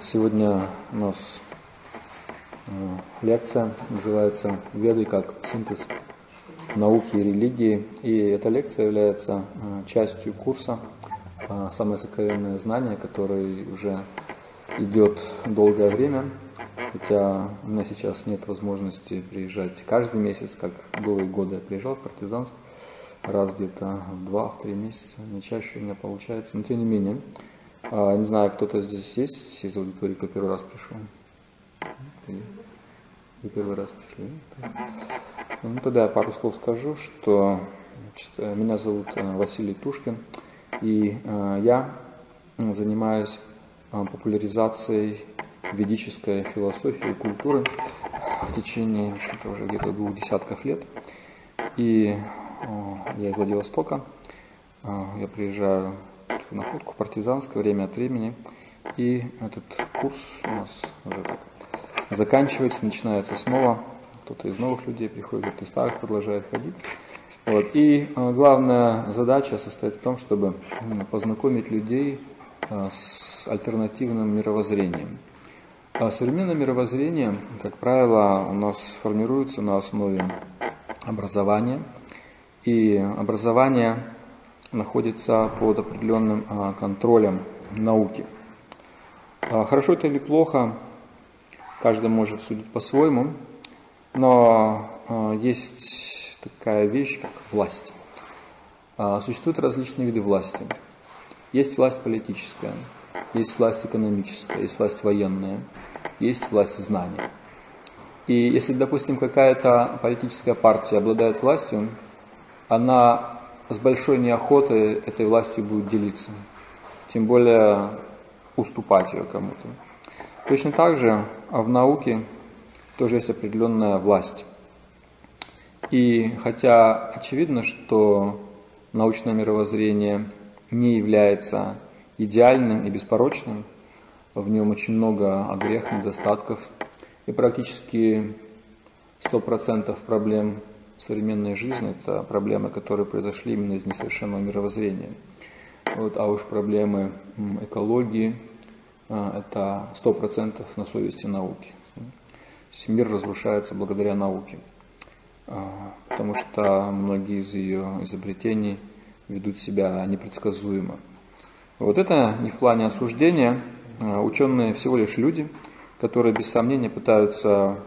Сегодня у нас э, лекция называется «Веды как синтез науки и религии». И эта лекция является э, частью курса э, «Самое сокровенное знание», который уже идет долгое время. Хотя у меня сейчас нет возможности приезжать каждый месяц, как было и годы я приезжал в Партизанск, раз где-то в два-три месяца, не чаще у меня получается. Но тем не менее, а, не знаю, кто-то здесь есть из аудитории, кто первый раз пришел? Вы первый раз пришли? Ну, тогда я пару слов скажу, что значит, меня зовут э, Василий Тушкин, и э, я занимаюсь э, популяризацией ведической философии и культуры в течение уже где-то двух десятков лет. И я из Владивостока, я приезжаю находку партизанское время от времени. И этот курс у нас уже так заканчивается, начинается снова. Кто-то из новых людей приходит, кто-то из старых продолжает ходить. Вот. И э, главная задача состоит в том, чтобы познакомить людей э, с альтернативным мировоззрением. А современное мировоззрение, как правило, у нас формируется на основе образования. И образование находится под определенным а, контролем науки. А, хорошо это или плохо, каждый может судить по-своему, но а, есть такая вещь, как власть. Существуют различные виды власти. Есть власть политическая, есть власть экономическая, есть власть военная, есть власть знания. И если, допустим, какая-то политическая партия обладает властью, она с большой неохотой этой властью будет делиться, тем более уступать ее кому-то. Точно так же а в науке тоже есть определенная власть. И хотя очевидно, что научное мировоззрение не является идеальным и беспорочным, в нем очень много огрех, недостатков, и практически 100% проблем современной жизни – это проблемы, которые произошли именно из несовершенного мировоззрения. Вот, а уж проблемы экологии а, – это сто процентов на совести науки. Мир разрушается благодаря науке, а, потому что многие из ее изобретений ведут себя непредсказуемо. Вот это не в плане осуждения. А, ученые всего лишь люди, которые без сомнения пытаются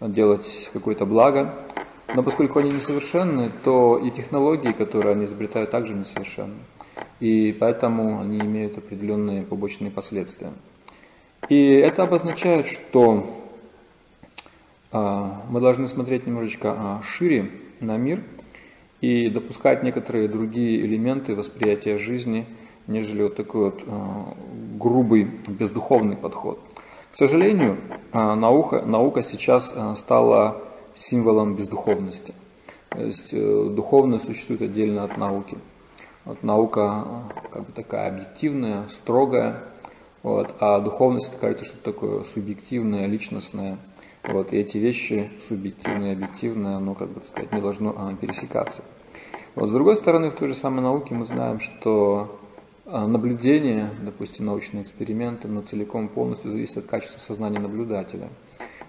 делать какое-то благо, но поскольку они несовершенны, то и технологии, которые они изобретают, также несовершенны. И поэтому они имеют определенные побочные последствия. И это обозначает, что а, мы должны смотреть немножечко а, шире на мир и допускать некоторые другие элементы восприятия жизни, нежели вот такой вот а, грубый, бездуховный подход. К сожалению, наука, наука сейчас стала символом бездуховности. То есть э, духовность существует отдельно от науки. Вот наука э, как бы такая объективная, строгая, вот, а духовность такая это что-то такое субъективное, личностное. Вот, и эти вещи, субъективное и объективное, как бы сказать, не должно а, пересекаться. Вот, с другой стороны, в той же самой науке мы знаем, что наблюдение, допустим, научные эксперименты, но целиком полностью зависит от качества сознания наблюдателя.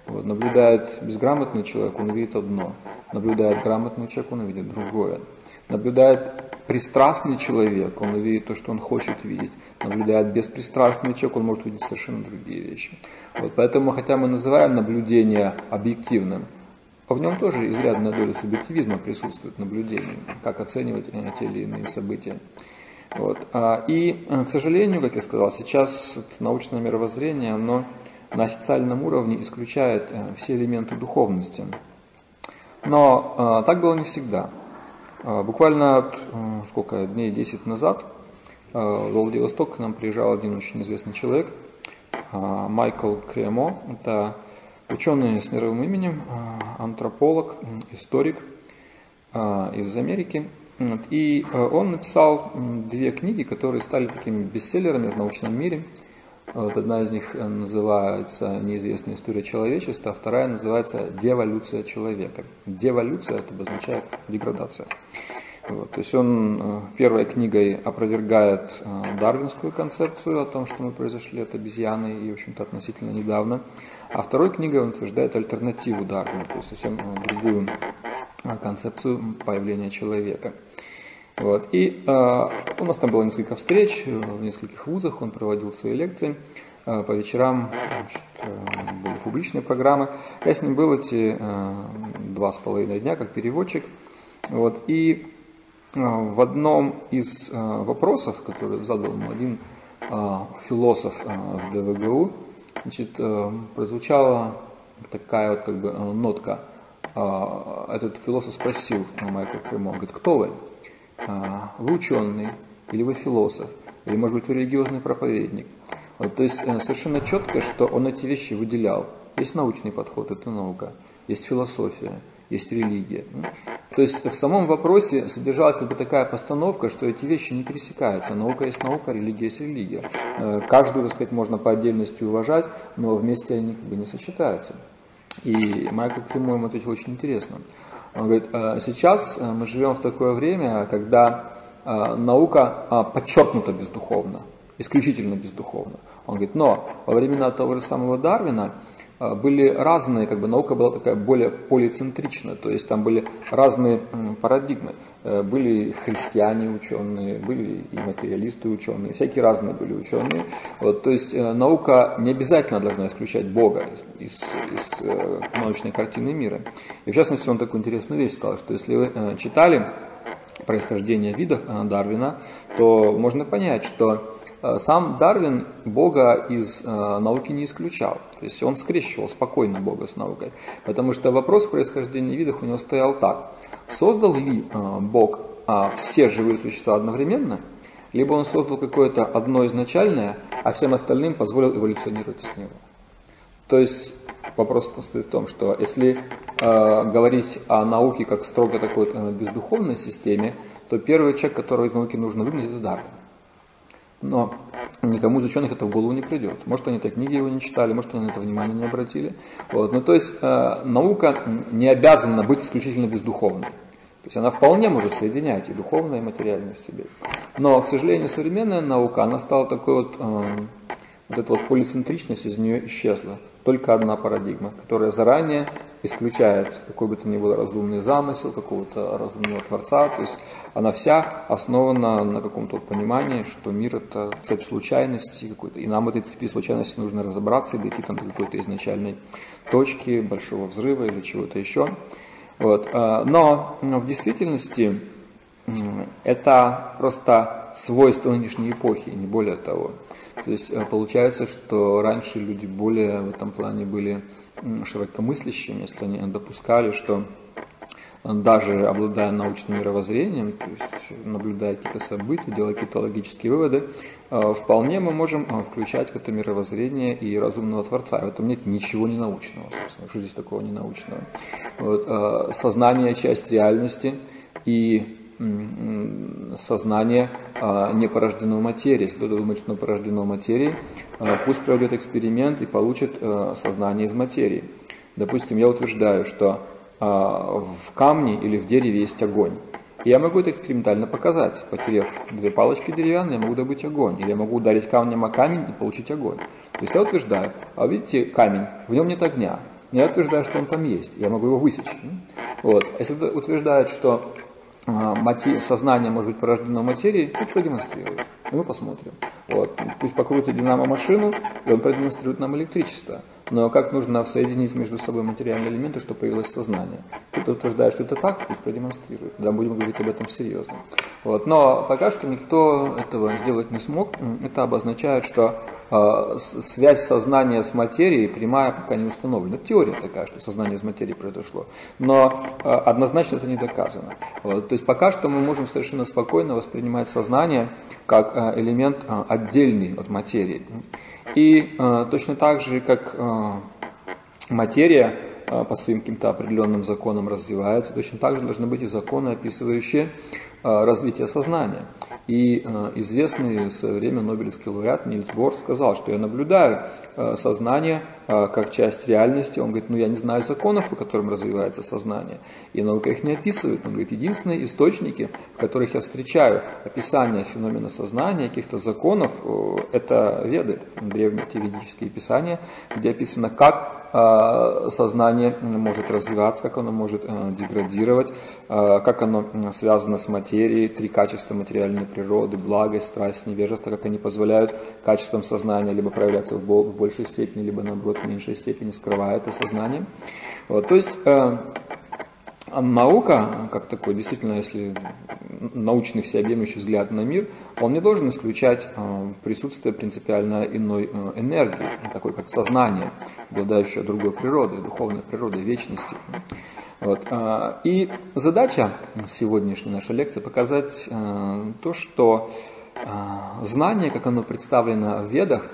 Вот, наблюдает безграмотный человек, он видит одно. Наблюдает грамотный человек, он видит другое. Наблюдает пристрастный человек, он видит то, что он хочет видеть. Наблюдает беспристрастный человек, он может видеть совершенно другие вещи. Вот, поэтому, хотя мы называем наблюдение объективным, в нем тоже изрядная доля субъективизма присутствует наблюдение, как оценивать э, те или иные события. Вот. А, и, э, к сожалению, как я сказал, сейчас научное мировоззрение, оно на официальном уровне исключает э, все элементы духовности. Но э, так было не всегда. Э, буквально сколько дней 10 назад в Владивосток к нам приезжал один очень известный человек, Майкл Кремо. Это ученый с мировым именем, антрополог, историк из Америки. И он написал две книги, которые стали такими бестселлерами в научном мире – вот одна из них э, называется «Неизвестная история человечества», а вторая называется «Деволюция человека». Деволюция – это обозначает деградация. Вот, то есть он э, первой книгой опровергает э, дарвинскую концепцию о том, что мы произошли от обезьяны и, в общем-то, относительно недавно. А второй книгой он утверждает альтернативу Дарвину, то есть совсем другую концепцию появления человека. Вот. И э, у нас там было несколько встреч в нескольких вузах, он проводил свои лекции. Э, по вечерам значит, э, были публичные программы. Я с ним был эти э, два с половиной дня как переводчик. Вот. И Э, в одном из э, вопросов, который задал ему один э, философ в ДВГУ, значит, прозвучала такая вот как бы нотка. Этот философ спросил Майкла он говорит, кто вы? Вы ученый или вы философ? Или, может быть, вы религиозный проповедник? Вот, то есть совершенно четко, что он эти вещи выделял. Есть научный подход, это наука, есть философия, есть религия. То есть в самом вопросе содержалась как бы такая постановка, что эти вещи не пересекаются. Наука есть наука, религия есть религия. Э, каждую, так сказать, можно по отдельности уважать, но вместе они как бы не сочетаются. И Майкл Кримо ему ответил очень интересно. Он говорит, «Э, сейчас э, мы живем в такое время, когда наука подчеркнута бездуховно, исключительно бездуховно. Он говорит, но во времена того же самого Дарвина были разные, как бы наука была такая более полицентричная, то есть там были разные парадигмы. Э, были христиане ученые, были и материалисты ученые, всякие разные были ученые. Вот, то есть э, наука не обязательно должна исключать Бога из, из, из э, научной картины мира. И в частности он такую интересную вещь сказал, что если вы читали происхождение видов Дарвина, то можно понять, что сам Дарвин Бога из э, науки не исключал. То есть он скрещивал спокойно Бога с наукой. Потому что вопрос происхождения видов у него стоял так. Создал ли э, Бог э, все живые существа одновременно, либо он создал какое-то одно изначальное, а всем остальным позволил эволюционировать из него. То есть вопрос стоит в том, что если э, говорить о науке как строго такой э, бездуховной системе, то первый человек, которого из науки нужно выгнать, это Дарвин. Но никому из ученых это в голову не придет. Может, они так книги его не читали, может, они на это внимание не обратили. Вот. Ну, то есть э, наука не обязана быть исключительно бездуховной. То есть она вполне может соединять и духовное, и материальное в себе. Но, к сожалению, современная наука, она стала такой вот, э, вот эта вот полицентричность из нее исчезла. Только одна парадигма, которая заранее исключает какой бы то ни был разумный замысел, какого-то разумного Творца. То есть она вся основана на каком-то понимании, что мир это цепь случайностей какой-то. И нам этой цепи случайностей нужно разобраться и дойти там до какой-то изначальной точки, большого взрыва или чего-то еще. Вот. А, но в действительности это просто свойство нынешней эпохи, не более того. То есть э, получается, что раньше люди более в этом плане были широкомыслящими, если они допускали, что даже обладая научным мировоззрением, то есть наблюдая какие-то события, делая какие-то логические выводы, э, вполне мы можем э, включать в это мировоззрение и разумного Творца. В этом нет ничего ненаучного, собственно, что здесь такого ненаучного. Вот, э, сознание – часть реальности, и сознание не порождено материей. Если кто-то думает, что порождено материей, пусть проведет эксперимент и получит сознание из материи. Допустим, я утверждаю, что в камне или в дереве есть огонь. Я могу это экспериментально показать. Потеряв две палочки деревянные, я могу добыть огонь. Или я могу ударить камнем о камень и получить огонь. То есть я утверждаю, а видите камень, в нем нет огня. Но я утверждаю, что он там есть. Я могу его высечь. Вот. Если утверждает, что а, сознание может быть порождено материей, пусть продемонстрирует. И мы посмотрим. Вот. Пусть покрутит динамо машину, и он продемонстрирует нам электричество. Но как нужно соединить между собой материальные элементы, чтобы появилось сознание? Кто-то утверждает, что это так, пусть продемонстрирует. Да, будем говорить об этом серьезно. Вот. Но пока что никто этого сделать не смог. Это обозначает, что связь сознания с материей прямая пока не установлена. Теория такая, что сознание из материи произошло. Но э, однозначно это не доказано. Вот. То есть пока что мы можем совершенно спокойно воспринимать сознание как э, элемент э, отдельный от материи. И э, точно так же, как э, материя э, по своим каким-то определенным законам развивается, точно так же должны быть и законы, описывающие э, развитие сознания. И э, известный в свое время Нобелевский лауреат Нильс Бор сказал, что я наблюдаю э, сознание как часть реальности. Он говорит, ну я не знаю законов, по которым развивается сознание. И наука их не описывает. Он говорит, единственные источники, в которых я встречаю описание феномена сознания, каких-то законов, это веды, древние ведические писания, где описано, как сознание может развиваться, как оно может деградировать, как оно связано с материей, три качества материальной природы, благость, страсть, невежество, как они позволяют качествам сознания либо проявляться в большей степени, либо наоборот в меньшей степени скрывая это сознание. Вот, то есть э, наука, как такой, действительно, если научный всеобъемлющий взгляд на мир, он не должен исключать э, присутствие принципиально иной э, энергии, такой как сознание, обладающее другой природой, духовной природой, вечностью. Вот. А, и задача сегодняшней нашей лекции показать а, то, что а, знание, как оно представлено в ведах,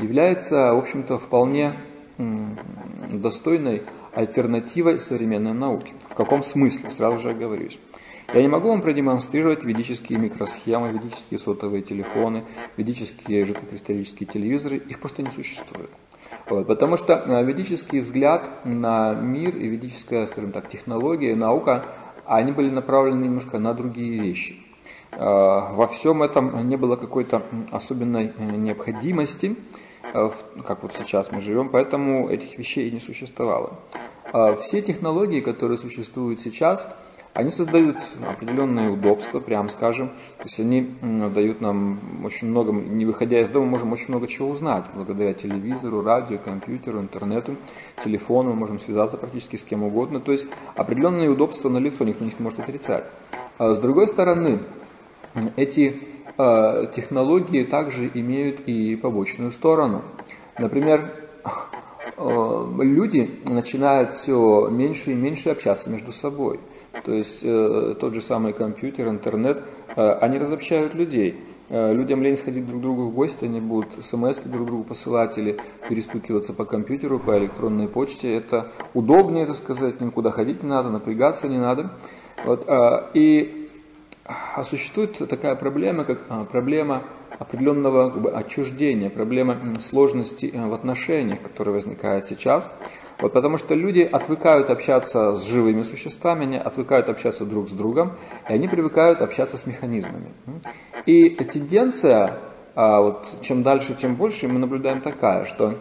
является, в общем-то, вполне достойной альтернативой современной науке. В каком смысле? Сразу же оговорюсь. Я не могу вам продемонстрировать ведические микросхемы, ведические сотовые телефоны, ведические жидкокристаллические телевизоры. Их просто не существует. Вот, потому что э, ведический взгляд на мир и ведическая, скажем так, технология, наука, они были направлены немножко на другие вещи. Э, во всем этом не было какой-то особенной э, необходимости, как вот сейчас мы живем, поэтому этих вещей и не существовало. Все технологии, которые существуют сейчас, они создают определенные удобства, прям скажем. То есть они дают нам очень много, не выходя из дома, можем очень много чего узнать. Благодаря телевизору, радио, компьютеру, интернету, телефону мы можем связаться практически с кем угодно. То есть определенные удобства на лицо никто не может отрицать. А с другой стороны, эти э, технологии также имеют и побочную сторону. Например, э, люди начинают все меньше и меньше общаться между собой. То есть э, тот же самый компьютер, интернет, э, они разобщают людей. Э, людям лень сходить друг к другу в гости, они будут смс друг другу посылать или перестукиваться по компьютеру, по электронной почте. Это удобнее, так сказать, никуда ходить не надо, напрягаться не надо. Вот, э, и а существует такая проблема, как а, проблема определенного как бы, отчуждения, проблема сложности э, в отношениях, которая возникает сейчас. Вот потому что люди отвыкают общаться с живыми существами, они отвыкают общаться друг с другом, и они привыкают общаться с механизмами. И тенденция, а, вот, чем дальше, тем больше, мы наблюдаем такая, что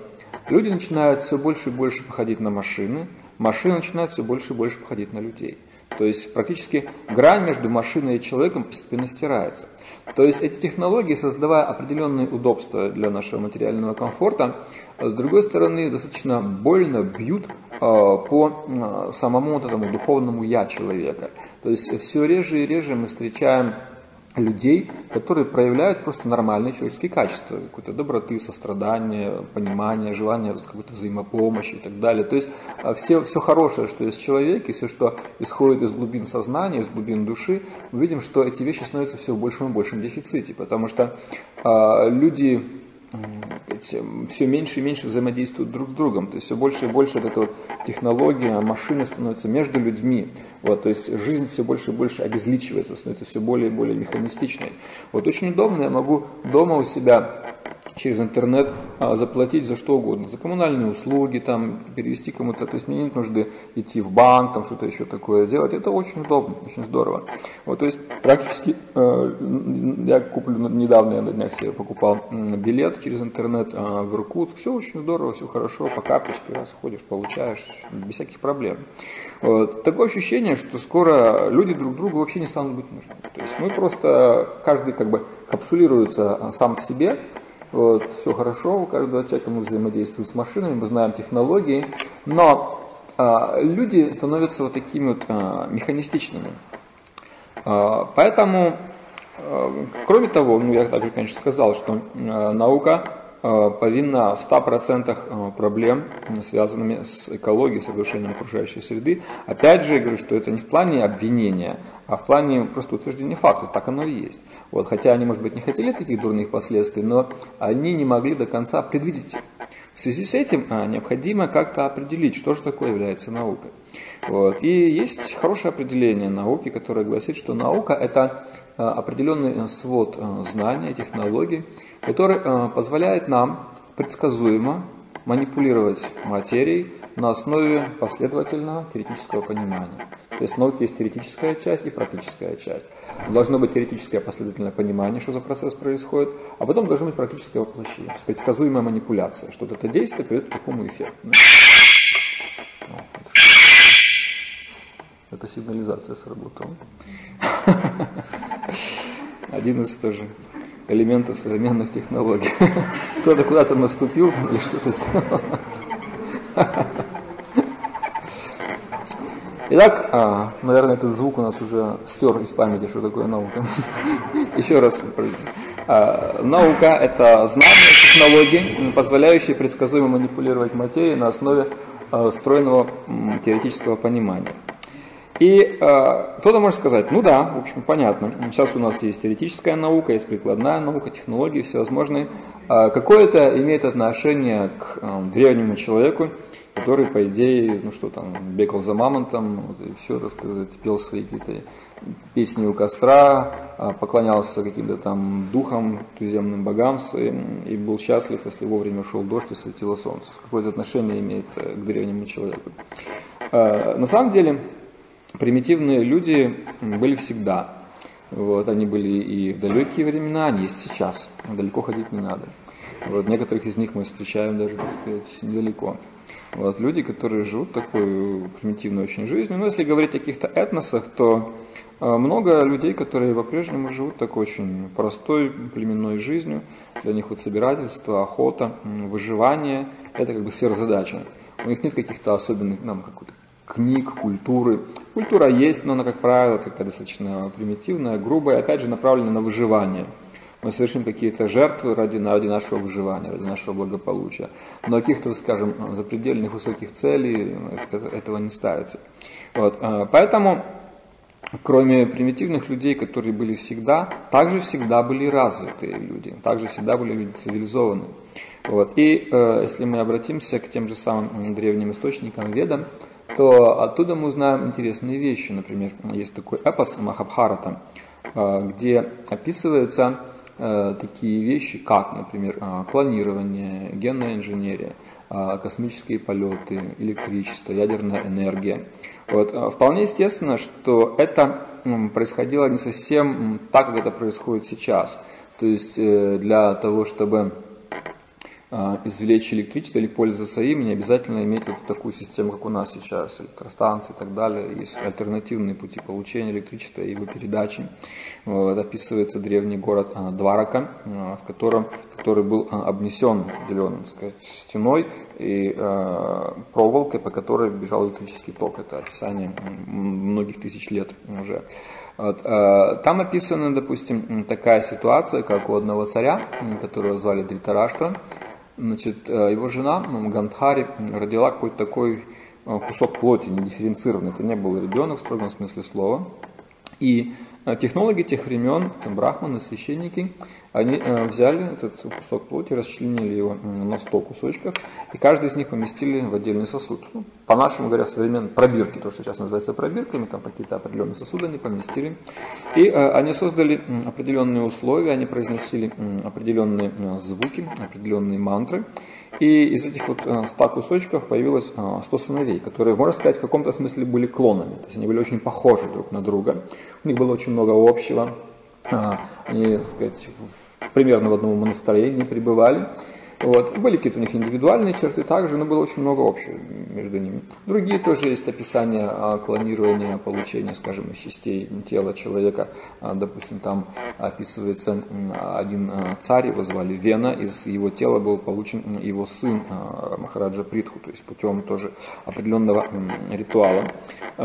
люди начинают все больше и больше походить на машины, машины начинают все больше и больше походить на людей. То есть практически грань между машиной и человеком постепенно стирается. То есть эти технологии, создавая определенные удобства для нашего материального комфорта, с другой стороны, достаточно больно бьют а, по а, самому вот этому духовному я человека. То есть все реже и реже мы встречаем людей, которые проявляют просто нормальные человеческие качества, какой-то доброты, сострадания, понимания, желания какой-то взаимопомощи и так далее. То есть а, все, все хорошее, что есть в человеке, все, что исходит из глубин сознания, из глубин души, мы видим, что эти вещи становятся все в большем и большем дефиците, потому что э, люди все меньше и меньше взаимодействуют друг с другом. То есть все больше и больше вот эта вот технология, машины становятся между людьми. Вот, то есть жизнь все больше и больше обезличивается, становится все более и более механистичной. Вот очень удобно, я могу дома у себя через интернет а, заплатить за что угодно, за коммунальные услуги, там, перевести кому-то, то есть мне нет нужды идти в банк, там что-то еще такое делать, это очень удобно, очень здорово. Вот, то есть практически э, я куплю, недавно я на днях себе покупал билет через интернет э, в Иркутск, все очень здорово, все хорошо, по карточке раз ходишь, получаешь, без всяких проблем. Вот. Такое ощущение, что скоро люди друг другу вообще не станут быть нужны. То есть мы просто, каждый как бы капсулируется сам в себе, вот, все хорошо, у каждого человека мы взаимодействуем с машинами, мы знаем технологии, но а, люди становятся вот такими вот а, механистичными. А, поэтому, а, кроме того, ну, я также, конечно, сказал, что а, наука а, повинна в 100% а, проблем, связанными с экологией, с разрушением окружающей среды. Опять же, я говорю, что это не в плане обвинения, а в плане просто утверждения факта, так оно и есть. Вот, хотя они, может быть, не хотели таких дурных последствий, но они не могли до конца предвидеть. В связи с этим а, необходимо как-то определить, что же такое является наукой. Вот. И есть хорошее определение науки, которое гласит, что наука – это определенный свод знаний, технологий, который позволяет нам предсказуемо манипулировать материей на основе последовательного теоретического понимания. То есть науки есть теоретическая часть и практическая часть. Должно быть теоретическое последовательное понимание, что за процесс происходит, а потом должно быть практическое воплощение, предсказуемая манипуляция, что это действие приведет к такому эффекту. Это сигнализация сработала. Один из тоже элементов современных технологий. Кто-то куда-то наступил или что-то сделал. Итак, а, наверное, этот звук у нас уже стер из памяти, что такое наука. Еще раз. А, наука – это знания, технологии, позволяющие предсказуемо манипулировать материей на основе а, стройного теоретического понимания. И э, кто-то может сказать, ну да, в общем, понятно, сейчас у нас есть теоретическая наука, есть прикладная наука, технологии всевозможные. Э, какое это имеет отношение к э, древнему человеку, который, по идее, ну что там, бегал за мамонтом, вот, и все, так сказать, пел свои какие-то песни у костра, э, поклонялся каким-то там духам, туземным богам своим, и был счастлив, если вовремя шел дождь и светило солнце. Какое это отношение имеет э, к древнему человеку? Э, на самом деле, примитивные люди были всегда. Вот, они были и в далекие времена, они есть сейчас. Далеко ходить не надо. Вот, некоторых из них мы встречаем даже, так сказать, недалеко. Вот, люди, которые живут такой примитивной очень жизнью. Но если говорить о каких-то этносах, то э, много людей, которые по-прежнему живут такой очень простой племенной жизнью. Для них вот собирательство, охота, выживание – это как бы сверхзадача. У них нет каких-то особенных, нам какой-то книг, культуры. Культура есть, но она, как правило, такая достаточно примитивная, грубая, опять же, направлена на выживание. Мы совершим какие-то жертвы ради, ради нашего выживания, ради нашего благополучия. Но каких-то, скажем, запредельных высоких целей этого не ставится. Вот. А, поэтому, кроме примитивных людей, которые были всегда, также всегда были развитые люди, также всегда были люди цивилизованные. Вот. И э, если мы обратимся к тем же самым древним источникам, ведам, то оттуда мы узнаем интересные вещи. Например, есть такой эпос Махабхарата, э, где описываются э, такие вещи, как, например, э, планирование, генная инженерия, космические полеты, электричество, ядерная энергия. Вот. Вполне естественно, что это происходило не совсем так, как это происходит сейчас. То есть для того, чтобы а, извлечь электричество или пользоваться им, не обязательно иметь вот такую систему, как у нас сейчас, электростанции и так далее. Есть альтернативные пути получения электричества и его передачи. Вот, описывается древний город а, Дварака, а, в котором, который был обнесен определенным сказать, стеной и проволокой, по которой бежал электрический ток. Это описание многих тысяч лет уже. Вот, там описана, допустим, такая ситуация, как у одного царя, которого звали Дритараштра, Значит, э, его жена Гандхари родила какой-то такой э, кусок плоти, не дифференцированный. Это не был ребенок в строгом смысле слова. И технологи тех времен, там, брахманы, священники, они взяли этот кусок плоти, расчленили его на 100 кусочков, и каждый из них поместили в отдельный сосуд. Ну, по-нашему говоря, современные пробирки, то, что сейчас называется пробирками, там какие-то определенные сосуды они поместили. И э, они создали определенные условия, они произносили определенные звуки, определенные мантры. И из этих вот 100 кусочков появилось 100 сыновей, которые, можно сказать, в каком-то смысле были клонами. То есть они были очень похожи друг на друга. У них было очень много общего. Они, так сказать, примерно в одном настроении пребывали. Вот. Были какие-то у них индивидуальные черты также, но было очень много общего между ними. Другие тоже есть описания клонирования, получения, скажем, частей тела человека. А, допустим, там описывается один а, царь, его звали Вена, из его тела был получен его сын а, Махараджа Притху, то есть путем тоже определенного ритуала.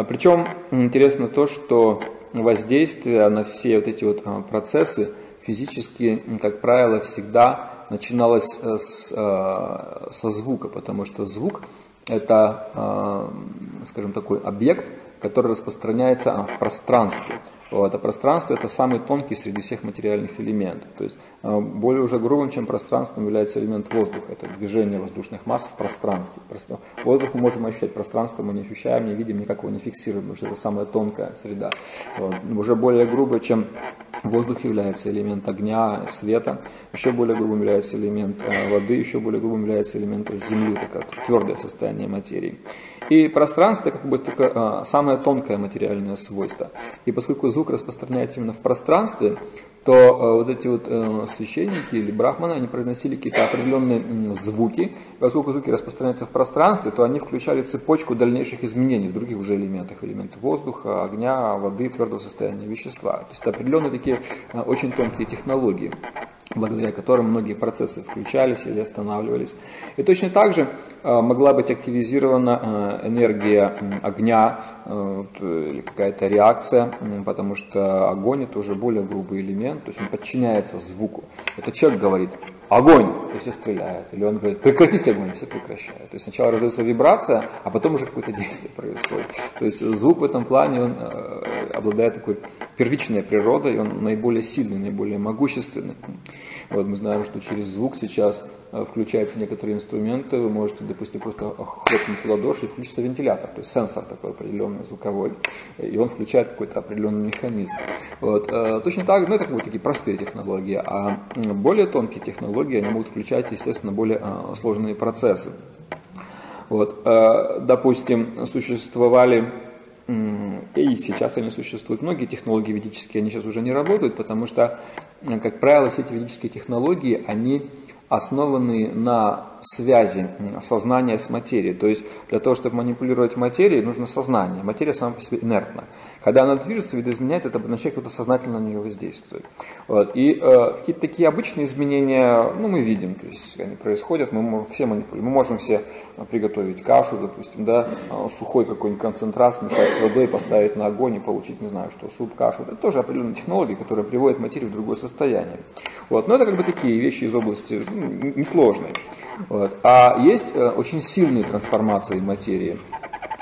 Причем интересно то, что воздействие на все вот эти вот процессы физически, как правило, всегда начиналось э, с, э, со звука, потому что звук это, э, скажем, такой объект, которое распространяется а, в пространстве. Вот, а пространство это самый тонкий среди всех материальных элементов. То есть а, более уже грубым, чем пространством является элемент воздуха. Это движение воздушных масс в пространстве. Воздух мы можем ощущать, пространство мы не ощущаем, не видим, никак его не фиксируем, потому что это самая тонкая среда. Вот. Уже более грубо, чем воздух является элемент огня, света, еще более грубым является элемент а, воды, еще более грубым является элемент земли, такое твердое состояние материи. И пространство как бы только а, самое тонкое материальное свойство. И поскольку звук распространяется именно в пространстве, то а, вот эти вот а, священники или брахманы, они произносили какие-то определенные звуки. И поскольку звуки распространяются в пространстве, то они включали цепочку дальнейших изменений в других уже элементах. Элементы воздуха, огня, воды, твердого состояния вещества. То есть это определенные такие а, очень тонкие технологии благодаря которым многие процессы включались или останавливались. И точно так же э, могла быть активизирована э, энергия огня э, или какая-то реакция, потому что огонь это уже более грубый элемент, то есть он подчиняется звуку. Это человек говорит огонь, и все стреляют. Или он говорит, прекратите огонь, и все прекращают. То есть сначала раздается вибрация, а потом уже какое-то действие происходит. То есть звук в этом плане, он обладает такой первичной природой, он наиболее сильный, наиболее могущественный. Вот мы знаем, что через звук сейчас э, включаются некоторые инструменты, вы можете, допустим, просто хлопнуть в ладоши и включится вентилятор, то есть сенсор такой определенный звуковой, и он включает какой-то определенный механизм. Вот. Э, точно так, ну это как бы такие простые технологии, а более тонкие технологии, они могут включать, естественно, более э, сложные процессы. Вот. Допустим, существовали и сейчас они существуют. Многие технологии ведические, они сейчас уже не работают, потому что, как правило, все эти ведические технологии, они основаны на связи сознания с материей. То есть для того, чтобы манипулировать материей, нужно сознание. Материя сама по себе инертна. Когда она движется, видоизменяется, это означает, кто-то сознательно на нее воздействует. Вот. И э, какие-то такие обычные изменения, ну, мы видим, то есть они происходят, мы можем все манипулировать. Мы можем все приготовить кашу, допустим, да, э, сухой какой-нибудь концентрат, смешать с водой, поставить на огонь и получить, не знаю, что, суп, кашу. Это тоже определенные технологии, которые приводят материю в другое состояние. Вот. Но это как бы такие вещи из области ну, несложные. Вот. А есть э, очень сильные трансформации материи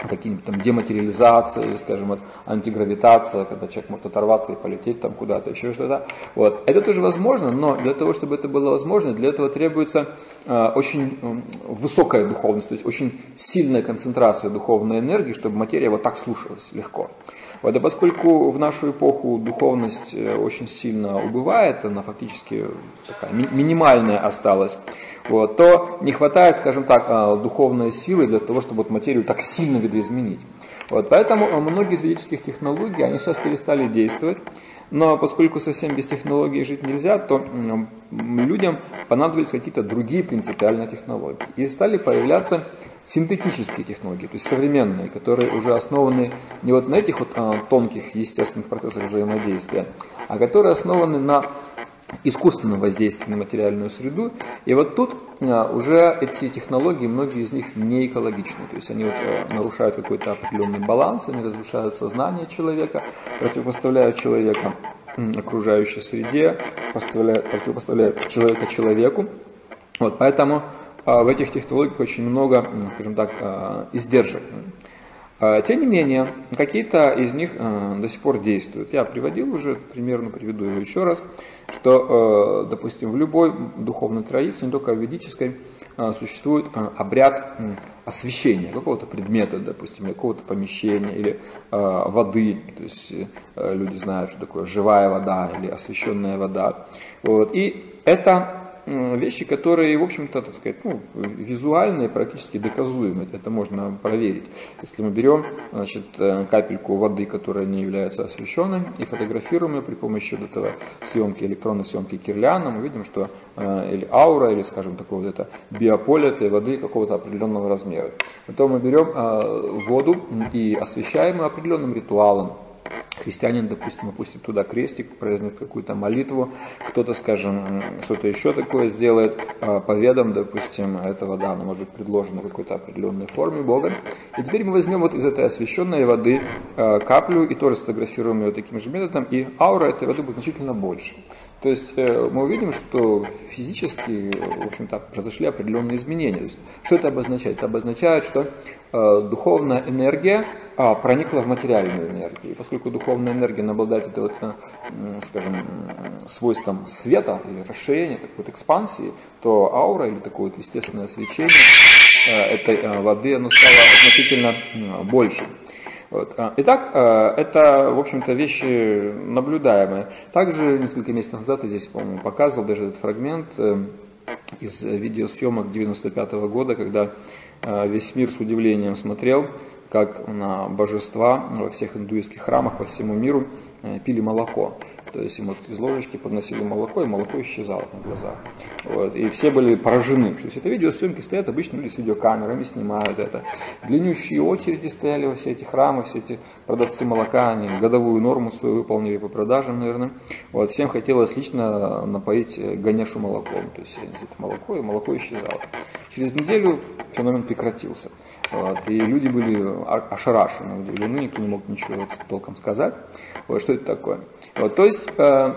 какие-нибудь там дематериализация или, скажем, вот, антигравитация, когда человек может оторваться и полететь там куда-то, еще что-то. Вот. Это тоже возможно, но для того, чтобы это было возможно, для этого требуется э, очень э, высокая духовность, то есть очень сильная концентрация духовной энергии, чтобы материя вот так слушалась легко. Вот, а поскольку в нашу эпоху духовность э, очень сильно убывает, она фактически такая ми- минимальная осталась, вот, то не хватает, скажем так, а, духовной силы для того, чтобы вот материю так сильно видоизменить. Вот, поэтому а, многие из ведических технологий, они сейчас перестали действовать, но поскольку совсем без технологий жить нельзя, то людям понадобились какие-то другие принципиальные технологии. И стали появляться синтетические технологии, то есть современные, которые уже основаны не вот на этих вот а, тонких естественных процессах взаимодействия, а которые основаны на искусственном воздействии на материальную среду. И вот тут а, уже эти технологии, многие из них не экологичны. То есть они вот, а, нарушают какой-то определенный баланс, они разрушают сознание человека, противопоставляют человека окружающей среде, противопоставляют человека человеку. Вот, поэтому а, в этих технологиях очень много, скажем так, издержек. А, тем не менее, какие-то из них а, до сих пор действуют. Я приводил уже, примерно приведу его еще раз, что, а, допустим, в любой духовной традиции, не только в ведической, существует обряд освещения какого-то предмета, допустим, какого-то помещения или воды. То есть э, люди знают, что такое живая вода или освещенная вода. Вот. И это вещи, которые, в общем-то, так сказать, ну, визуальные, практически доказуемые. Это можно проверить. Если мы берем значит, э, капельку воды, которая не является освещенной, и фотографируем ее при помощи вот этого съемки, электронной съемки Кирляна, мы видим, что э, или аура, или, скажем, такое вот это биополе этой воды какого-то определенного размера. Потом мы берем э, воду и освещаем ее определенным ритуалом, Христианин, допустим, опустит туда крестик, произнесет какую-то молитву, кто-то, скажем, что-то еще такое сделает, а, по ведам, допустим, этого, да, оно может быть предложено в какой-то определенной форме Бога. И теперь мы возьмем вот из этой освященной воды а, каплю и тоже сфотографируем ее таким же методом, и аура этой воды будет значительно больше. То есть э, мы увидим, что физически, в общем-то, произошли определенные изменения. Есть, что это обозначает? Это обозначает, что э, духовная энергия а, проникла в материальную энергию. И поскольку духовная энергия обладает это вот, э, скажем, свойством света или расширения, такой вот экспансии, то аура или такое вот естественное свечение э, этой э, воды, оно стало значительно больше. Вот. А, итак, это, в общем-то, вещи наблюдаемые. Также несколько месяцев назад я здесь, по-моему, показывал даже этот фрагмент из видеосъемок 95 -го года, когда весь мир с удивлением смотрел как на божества во всех индуистских храмах по всему миру э, пили молоко. То есть им вот из ложечки подносили молоко, и молоко исчезало на глазах. Вот. И все были поражены. То есть это видеосъемки стоят, обычно люди с видеокамерами снимают это. Длиннющие очереди стояли во все эти храмы, все эти продавцы молока, они годовую норму свою выполнили по продажам, наверное. Вот. Всем хотелось лично напоить Ганешу молоком. То есть молоко, и молоко исчезало. Через неделю феномен прекратился. Вот, и люди были ошарашены, удивлены, никто не мог ничего толком сказать. Вот, что это такое? Вот, то есть э,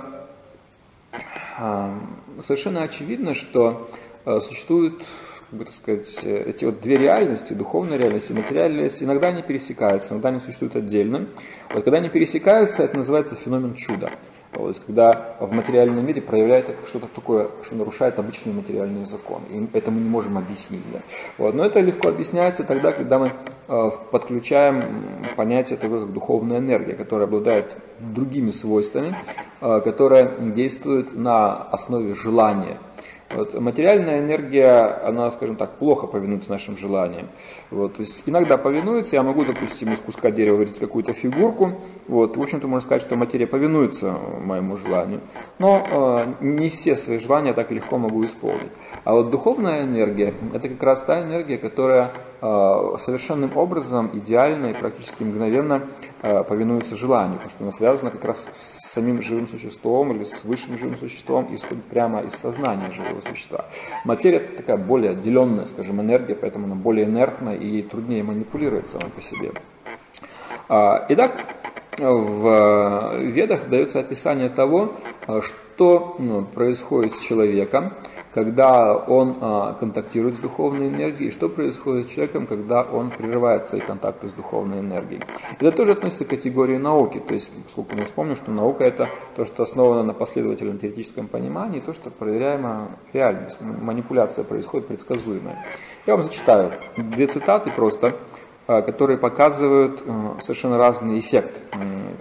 э, совершенно очевидно, что э, существуют как бы, так сказать, эти вот две реальности, духовная реальность и материальная реальность, иногда они пересекаются, иногда они существуют отдельно. Вот когда они пересекаются, это называется феномен чуда. Вот, когда в материальном мире проявляется что-то такое, что нарушает обычные материальные законы. И это мы не можем объяснить. Да? Вот, но это легко объясняется тогда, когда мы э, подключаем понятие такое, как духовная энергия, которая обладает другими свойствами, э, которая действует на основе желания. Вот, материальная энергия, она, скажем так, плохо повинуется нашим желаниям. Вот, то есть иногда повинуется, я могу, допустим, из куска дерева вырезать какую-то фигурку, вот, в общем-то можно сказать, что материя повинуется моему желанию, но э, не все свои желания так легко могу исполнить. А вот духовная энергия, это как раз та энергия, которая совершенным образом, идеально и практически мгновенно э, повинуется желанию, потому что она связана как раз с самим живым существом или с высшим живым существом, исходит прямо из сознания живого существа. Материя это такая более отделенная, скажем, энергия, поэтому она более инертна и труднее манипулировать самой по себе. А, итак, в Ведах дается описание того, что ну, происходит с человеком, когда он а, контактирует с духовной энергией, и что происходит с человеком, когда он прерывает свои контакты с духовной энергией. Это тоже относится к категории науки, то есть, поскольку мы вспомним, что наука это то, что основано на последовательном теоретическом понимании, то, что проверяемо реальность, манипуляция происходит предсказуемая. Я вам зачитаю две цитаты просто, а, которые показывают а, совершенно разный эффект,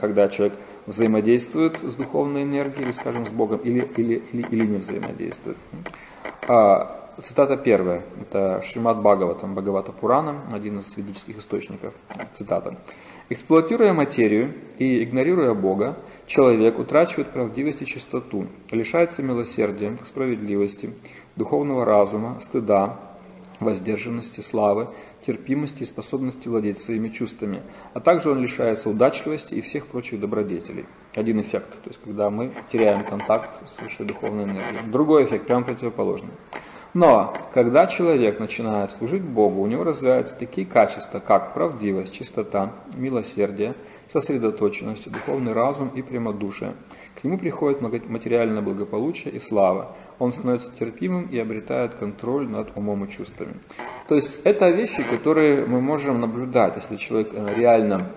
когда человек взаимодействует с духовной энергией, или, скажем, с Богом, или, или, или, или не взаимодействует. А, цитата первая, это Шримад Бхагаватам, Бхагавата Пурана, один из ведических источников. Цитата. Эксплуатируя материю и игнорируя Бога, человек утрачивает правдивость и чистоту, лишается милосердия, справедливости, духовного разума, стыда, воздержанности, славы, терпимости и способности владеть своими чувствами, а также он лишается удачливости и всех прочих добродетелей. Один эффект, то есть когда мы теряем контакт с высшей духовной энергией. Другой эффект, прямо противоположный. Но когда человек начинает служить Богу, у него развиваются такие качества, как правдивость, чистота, милосердие, сосредоточенность, духовный разум и прямодушие. К нему приходит материальное благополучие и слава он становится терпимым и обретает контроль над умом и чувствами. То есть это вещи, которые мы можем наблюдать, если человек э, реально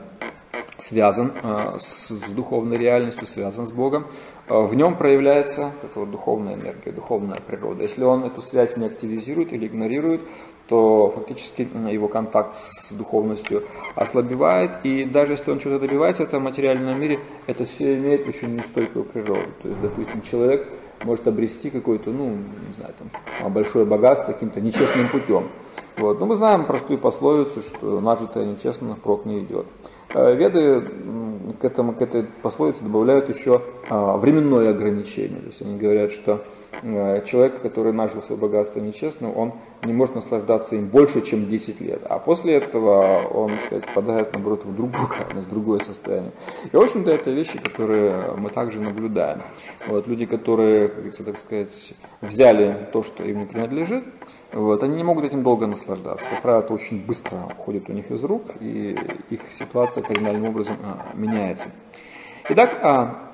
связан э, с духовной реальностью, связан с Богом, э, в нем проявляется эта вот духовная энергия, духовная природа. Если он эту связь не активизирует или игнорирует, то фактически его контакт с духовностью ослабевает, и даже если он что-то добивается в этом материальном мире, это все имеет очень нестойкую природу. То есть, допустим, человек может обрести какое-то, ну, не знаю, там, большое богатство каким-то нечестным путем. Вот. Но мы знаем простую пословицу, что нажитое нечестно прок не идет. Э, веды к, этому, к этой пословице добавляют еще а, временное ограничение. То есть они говорят, что Э, человек, который нажил свое богатство нечестно, он не может наслаждаться им больше, чем 10 лет. А после этого он, так сказать, впадает, наоборот, в другую в другое состояние. И, в общем-то, это вещи, которые мы также наблюдаем. Вот, люди, которые, как говорится, так сказать, взяли то, что им не принадлежит, вот, они не могут этим долго наслаждаться. Как правило, это очень быстро уходит у них из рук, и их ситуация кардинальным образом а, меняется. Итак, а,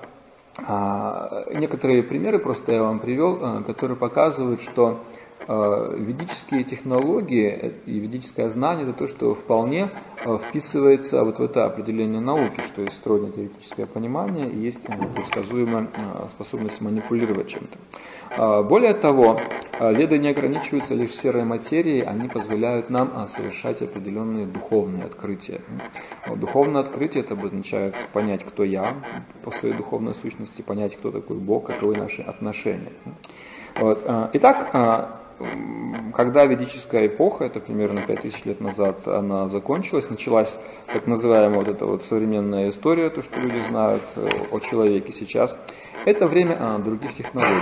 а, некоторые примеры просто я вам привел, а, которые показывают, что ведические технологии и ведическое знание это то, что вполне э, вписывается вот в это определение науки, что есть стройное теоретическое понимание и есть предсказуемая способность манипулировать чем-то. Более того, веды не ограничиваются лишь сферой материи, они позволяют нам совершать определенные духовные открытия. Духовное открытие это обозначает понять, кто я по своей духовной сущности, понять, кто такой Бог, каковы наши отношения. Вот. А, итак, а, когда ведическая эпоха, это примерно 5000 лет назад, она закончилась, началась так называемая вот эта вот современная история, то, что люди знают э, о человеке сейчас, это время а, других технологий.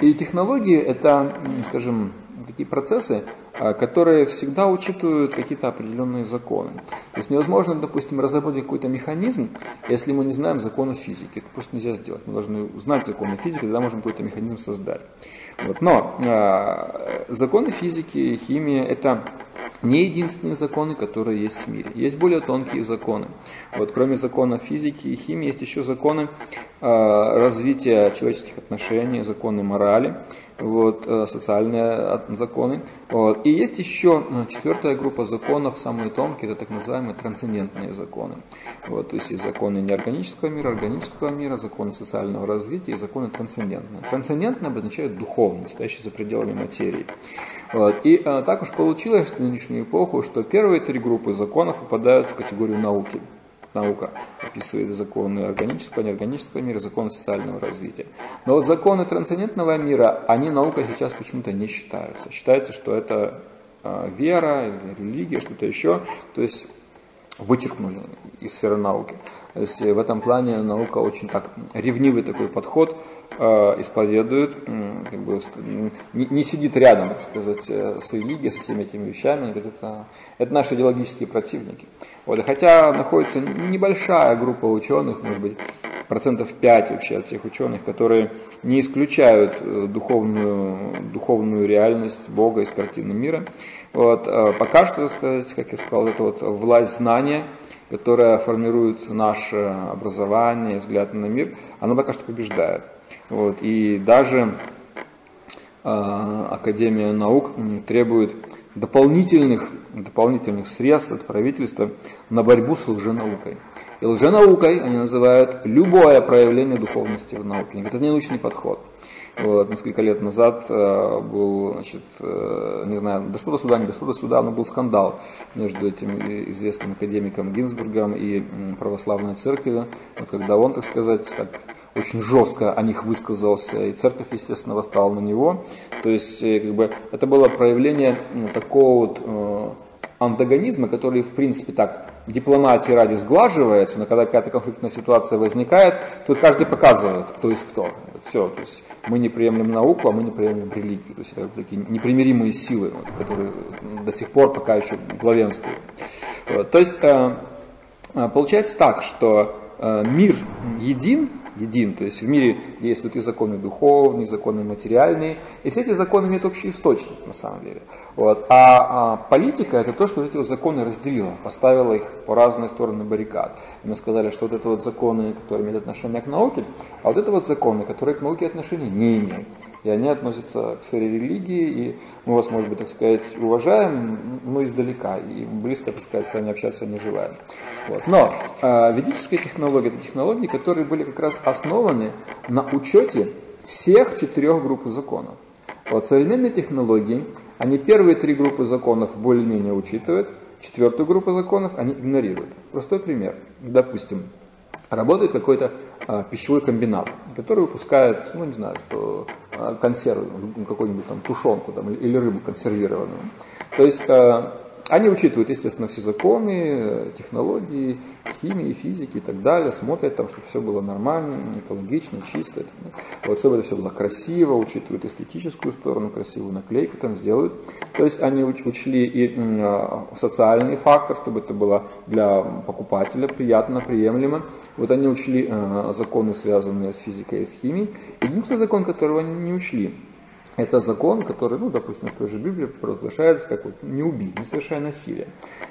И технологии это, скажем, такие процессы, а, которые всегда учитывают какие-то определенные законы. То есть невозможно, допустим, разработать какой-то механизм, если мы не знаем законы физики. Это просто нельзя сделать. Мы должны знать законы физики, тогда можем какой-то механизм создать. Вот. Но э, законы физики, химии – это не единственные законы, которые есть в мире. Есть более тонкие законы. Вот, кроме законов физики и химии, есть еще законы э, развития человеческих отношений, законы морали вот, э, социальные законы. Вот. И есть еще э, четвертая группа законов, самые тонкие, это так называемые трансцендентные законы. Вот, то есть есть законы неорганического мира, органического мира, законы социального развития и законы трансцендентные. Трансцендентные обозначают духовность, стоящие за пределами материи. Вот. И а, так уж получилось в нынешнюю эпоху, что первые три группы законов попадают в категорию науки наука описывает законы органического, неорганического мира, законы социального развития. Но вот законы трансцендентного мира, они наукой сейчас почему-то не считаются. Считается, что это э, вера, религия, что-то еще. То есть вычеркнули из сферы науки. Есть в этом плане наука очень так ревнивый такой подход Э, исповедует, как бы, не, не сидит рядом, так сказать, э, с религией, со всеми этими вещами. Это, это наши идеологические противники. Вот. Хотя находится небольшая группа ученых, может быть, процентов 5 вообще от всех ученых, которые не исключают э, духовную, духовную реальность Бога из картины мира. Вот. Пока что, так сказать, как я сказал, это вот власть знания, которая формирует наше образование, взгляд на мир, она пока что побеждает. Вот, и даже э, Академия наук требует дополнительных, дополнительных средств от правительства на борьбу с лженаукой. И лженаукой они называют любое проявление духовности в науке. Это не научный подход. Вот, несколько лет назад э, был, значит, э, не знаю, дошло до суда, не дошло до суда, но был скандал между этим известным академиком Гинзбургом и православной церковью, вот, когда он, так сказать, так, очень жестко о них высказался, и церковь, естественно, восстала на него. То есть, э, как бы, это было проявление такого вот антагонизма, который, в принципе, так дипломатии ради сглаживается, но когда какая-то конфликтная ситуация возникает, то каждый показывает, кто есть кто. Все, то есть мы не приемлем науку, а мы не приемлем религию. То есть это такие непримиримые силы, вот, которые до сих пор пока еще главенствуют. Вот, то есть э, э получается так, что мир един, един. То есть в мире действуют и законы духовные, и законы материальные, и все эти законы имеют общий источник на самом деле. Вот. А, а политика это то, что эти вот законы разделила, поставила их по разные стороны баррикад. И мы сказали, что вот это вот законы, которые имеют отношение к науке, а вот это вот законы, которые к науке отношения не имеют и они относятся к сфере религии, и мы вас, может быть, так сказать, уважаем, но издалека, и близко, так сказать, с вами общаться не желаем. Вот. Но э, ведические технологии – это технологии, которые были как раз основаны на учете всех четырех групп законов. Вот современные технологии, они первые три группы законов более-менее учитывают, четвертую группу законов они игнорируют. Простой пример. Допустим, работает какой-то а, пищевой комбинат, который выпускает, ну не знаю, что а, консервы, какую-нибудь там тушенку там, или рыбу консервированную. То есть а, они учитывают, естественно, все законы, технологии, химии, физики и так далее, смотрят там, чтобы все было нормально, экологично, чисто, вот, чтобы это все было красиво, учитывают эстетическую сторону, красивую наклейку там сделают. То есть они учли и социальный фактор, чтобы это было для покупателя приятно, приемлемо. Вот они учли законы, связанные с физикой и с химией. Единственный закон, которого они не учли, это закон, который, ну, допустим, в той же Библии провозглашается как вот «не убий», «не совершай насилие».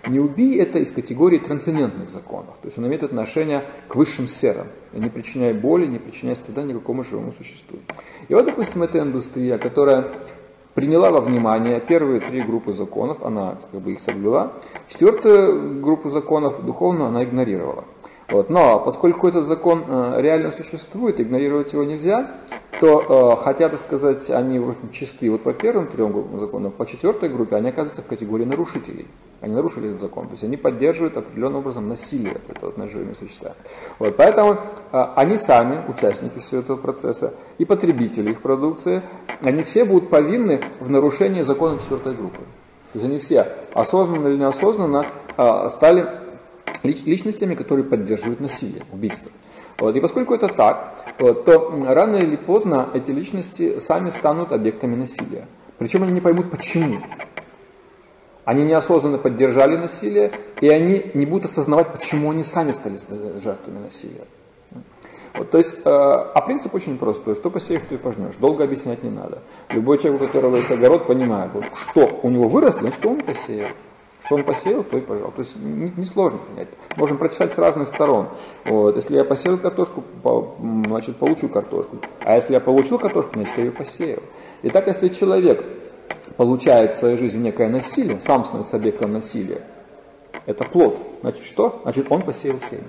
«Не убий» – это из категории трансцендентных законов, то есть он имеет отношение к высшим сферам. Не причиняй боли, не причиняй стыда никакому живому существу. И вот, допустим, эта индустрия, которая приняла во внимание первые три группы законов, она как бы их соблюла. Четвертую группу законов духовно она игнорировала. Вот. Но поскольку этот закон э, реально существует, игнорировать его нельзя, то, э, хотя, так сказать, они вроде чисты вот по первым трем законов, по четвертой группе они оказываются в категории нарушителей. Они нарушили этот закон, то есть они поддерживают определенным образом насилие, это вот наживыми существами. Вот. Поэтому э, они сами, участники всего этого процесса, и потребители их продукции, они все будут повинны в нарушении закона четвертой группы. То есть они все осознанно или неосознанно э, стали личностями, которые поддерживают насилие, убийство. Вот. И поскольку это так, вот, то рано или поздно эти личности сами станут объектами насилия. Причем они не поймут почему. Они неосознанно поддержали насилие, и они не будут осознавать, почему они сами стали жертвами насилия. Вот, то есть, э, а принцип очень простой. Что посеешь, что и пожнешь. Долго объяснять не надо. Любой человек, у которого есть огород, понимает, вот, что у него выросло, значит, он посеял. Что он посеял, то и пожал. То есть несложно не понять. Можем прочитать с разных сторон. Вот. Если я посеял картошку, значит получу картошку. А если я получил картошку, значит я ее посеял. Итак, если человек получает в своей жизни некое насилие, сам становится объектом насилия, это плод. Значит что? Значит он посеял семя.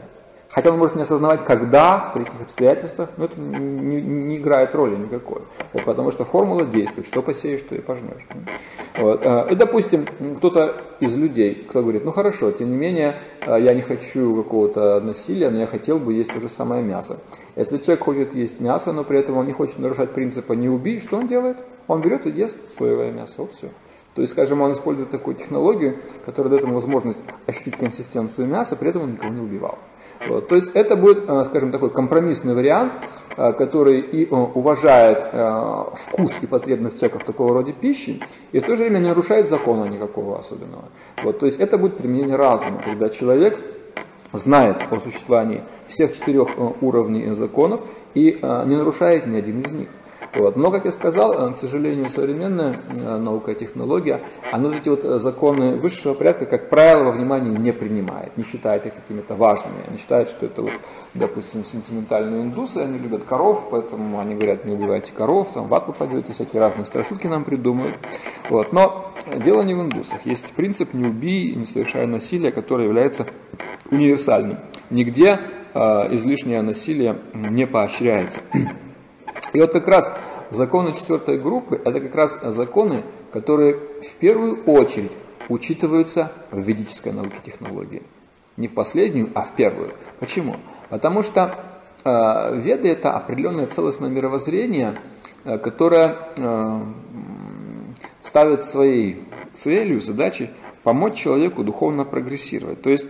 Хотя он может не осознавать, когда, при каких обстоятельствах, но это не, не играет роли никакой. Вот, потому что формула действует, что посеешь, что и пожнешь. Вот. А, и, допустим, кто-то из людей, кто говорит, ну хорошо, тем не менее, а, я не хочу какого-то насилия, но я хотел бы есть то же самое мясо. Если человек хочет есть мясо, но при этом он не хочет нарушать принципа «не убий», что он делает? Он берет и ест соевое мясо, вот все. То есть, скажем, он использует такую технологию, которая дает ему возможность ощутить консистенцию мяса, при этом он никого не убивал. Вот. То есть это будет, э, скажем, такой компромиссный вариант, э, который и э, уважает вкус и потребность человека в такого рода пищи, и в то же время не нарушает закона никакого особенного. Вот. То есть это будет применение разума, когда человек знает о существовании всех четырех уровней законов и не нарушает ни один из них. Вот. Но, как я сказал, э, к сожалению, современная э, наука и технология, она эти вот э, законы высшего порядка, как правило, во внимание не принимает, не считает их какими-то важными. Они считают, что это вот, допустим, сентиментальные индусы, они любят коров, поэтому они говорят, не убивайте коров, там в ад попадете, всякие разные страшилки нам придумывают. Вот. Но дело не в индусах. Есть принцип «не убий, не совершай насилия», который является универсальным. Нигде э, излишнее насилие не поощряется. И вот как раз законы четвертой группы – это как раз законы, которые в первую очередь учитываются в ведической науке технологии. Не в последнюю, а в первую. Почему? Потому что э, веды – это определенное целостное мировоззрение, э, которое э, ставит своей целью, задачей помочь человеку духовно прогрессировать. То есть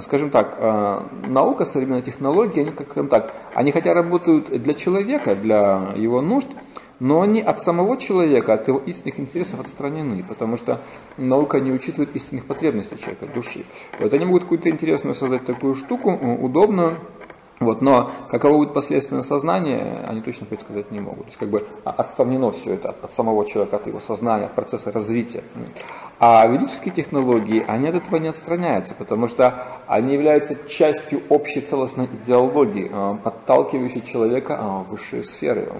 скажем так, э, наука, современная технология, они, как скажем так, они хотя работают для человека, для его нужд, но они от самого человека, от его истинных интересов отстранены, потому что наука не учитывает истинных потребностей человека, души. Вот они могут какую-то интересную создать такую штуку, удобную, вот, но каково будет последствия сознания, они точно предсказать не могут. То есть как бы отставлено все это от, от самого человека, от его сознания, от процесса развития. А ведические технологии, они от этого не отстраняются, потому что они являются частью общей целостной идеологии, э, подталкивающей человека э, в высшие сферы,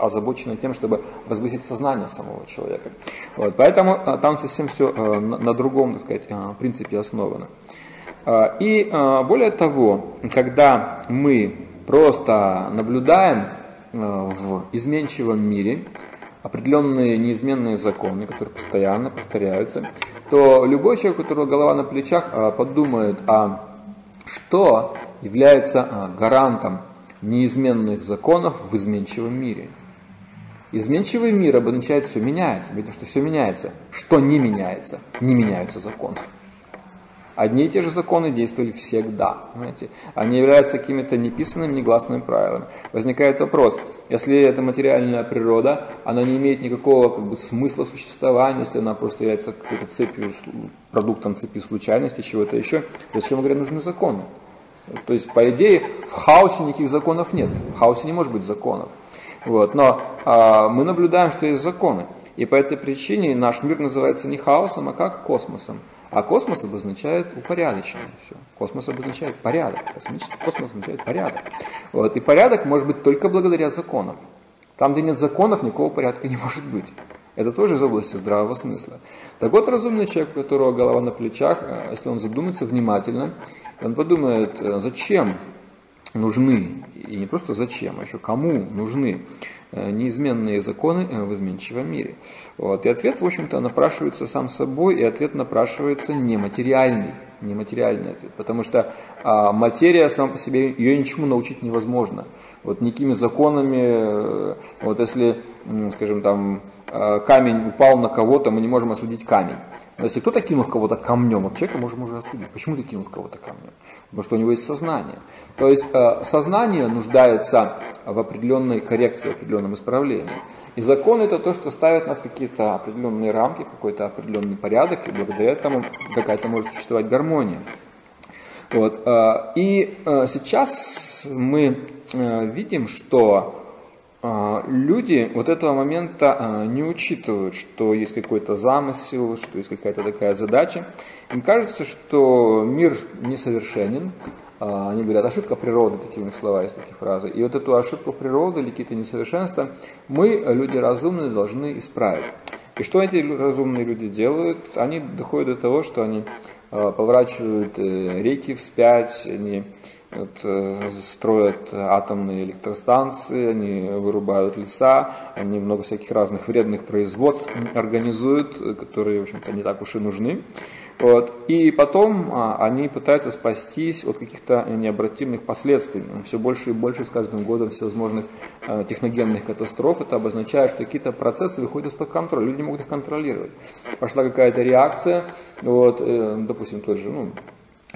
озабоченной тем, чтобы возвысить сознание самого человека. Вот, поэтому э, там совсем все на, на другом, так сказать, принципе основано. А, и а, более того, когда мы просто наблюдаем а, в изменчивом мире определенные неизменные законы, которые постоянно повторяются, то любой человек, у которого голова на плечах, подумает, а что является гарантом неизменных законов в изменчивом мире. Изменчивый мир обозначает все меняется, видно, что все меняется. Что не меняется? Не меняются законы. Одни и те же законы действовали всегда. Понимаете? Они являются какими-то неписанными, негласными правилами. Возникает вопрос, если это материальная природа, она не имеет никакого как бы, смысла существования, если она просто является какой-то цепью, продуктом цепи случайности, чего-то еще, зачем, говоря, нужны законы? То есть, по идее, в хаосе никаких законов нет. В хаосе не может быть законов. Вот. Но а, мы наблюдаем, что есть законы. И по этой причине наш мир называется не хаосом, а как космосом. А космос обозначает упорядоченное все. Космос обозначает порядок. Космический космос означает порядок. Вот. И порядок может быть только благодаря законам. Там, где нет законов, никакого порядка не может быть. Это тоже из области здравого смысла. Так вот, разумный человек, у которого голова на плечах, э, если он задумается внимательно, он подумает, э, зачем нужны, и не просто зачем, а еще кому нужны э, неизменные законы в изменчивом мире. Вот. И ответ, в общем-то, напрашивается сам собой, и ответ напрашивается нематериальный нематериальный ответ, потому что а, материя сама по себе, ее ничему научить невозможно. Вот никакими законами, э, вот если, скажем, там э, камень упал на кого-то, мы не можем осудить камень. Но если кто-то кинул кого-то камнем, вот человека можем уже осудить. Почему ты кинул кого-то камнем? Потому что у него есть сознание. То есть э, сознание нуждается в определенной коррекции, в определенном исправлении. И закон это то, что ставит нас в какие-то определенные рамки, в какой-то определенный порядок, и благодаря этому какая-то может существовать гармония. Вот. Э, и э, сейчас мы видим, что люди вот этого момента не учитывают, что есть какой-то замысел, что есть какая-то такая задача. Им кажется, что мир несовершенен, а, они говорят, ошибка природы, такие у них слова есть, такие фразы. И вот эту ошибку природы или какие-то несовершенства мы, люди разумные, должны исправить. И что эти разумные люди делают? Они доходят до того, что они а, поворачивают э, реки вспять, они вот, э, строят атомные электростанции, они вырубают леса, они много всяких разных вредных производств организуют, которые, в общем-то, не так уж и нужны. Вот. И потом а, они пытаются спастись от каких-то необратимых последствий. Все больше и больше с каждым годом всевозможных а, техногенных катастроф. Это обозначает, что какие-то процессы выходят из-под контроля. Люди не могут их контролировать. Пошла какая-то реакция, вот, э, допустим, тот же ну,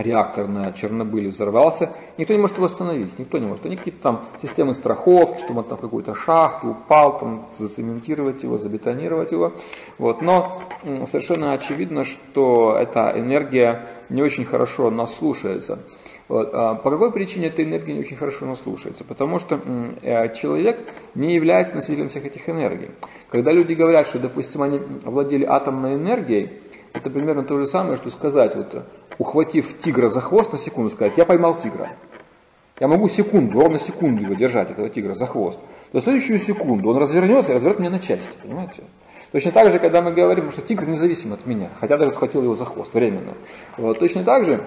реактор на Чернобыле взорвался, никто не может его остановить, никто не может. Они там системы страховки, чтобы он там в какую-то шахту упал, там зацементировать его, забетонировать его. Вот. Но совершенно очевидно, что эта энергия не очень хорошо нас. Вот. А по какой причине эта энергия не очень хорошо нас? Потому что э, человек не является носителем всех этих энергий. Когда люди говорят, что, допустим, они владели атомной энергией, это примерно то же самое, что сказать, вот, ухватив тигра за хвост на секунду, сказать, я поймал тигра. Я могу секунду, ровно секунду его держать, этого тигра, за хвост. Но следующую секунду он развернется и развернет меня на части, понимаете? Точно так же, когда мы говорим, что тигр независим от меня, хотя даже схватил его за хвост временно. Вот, точно так же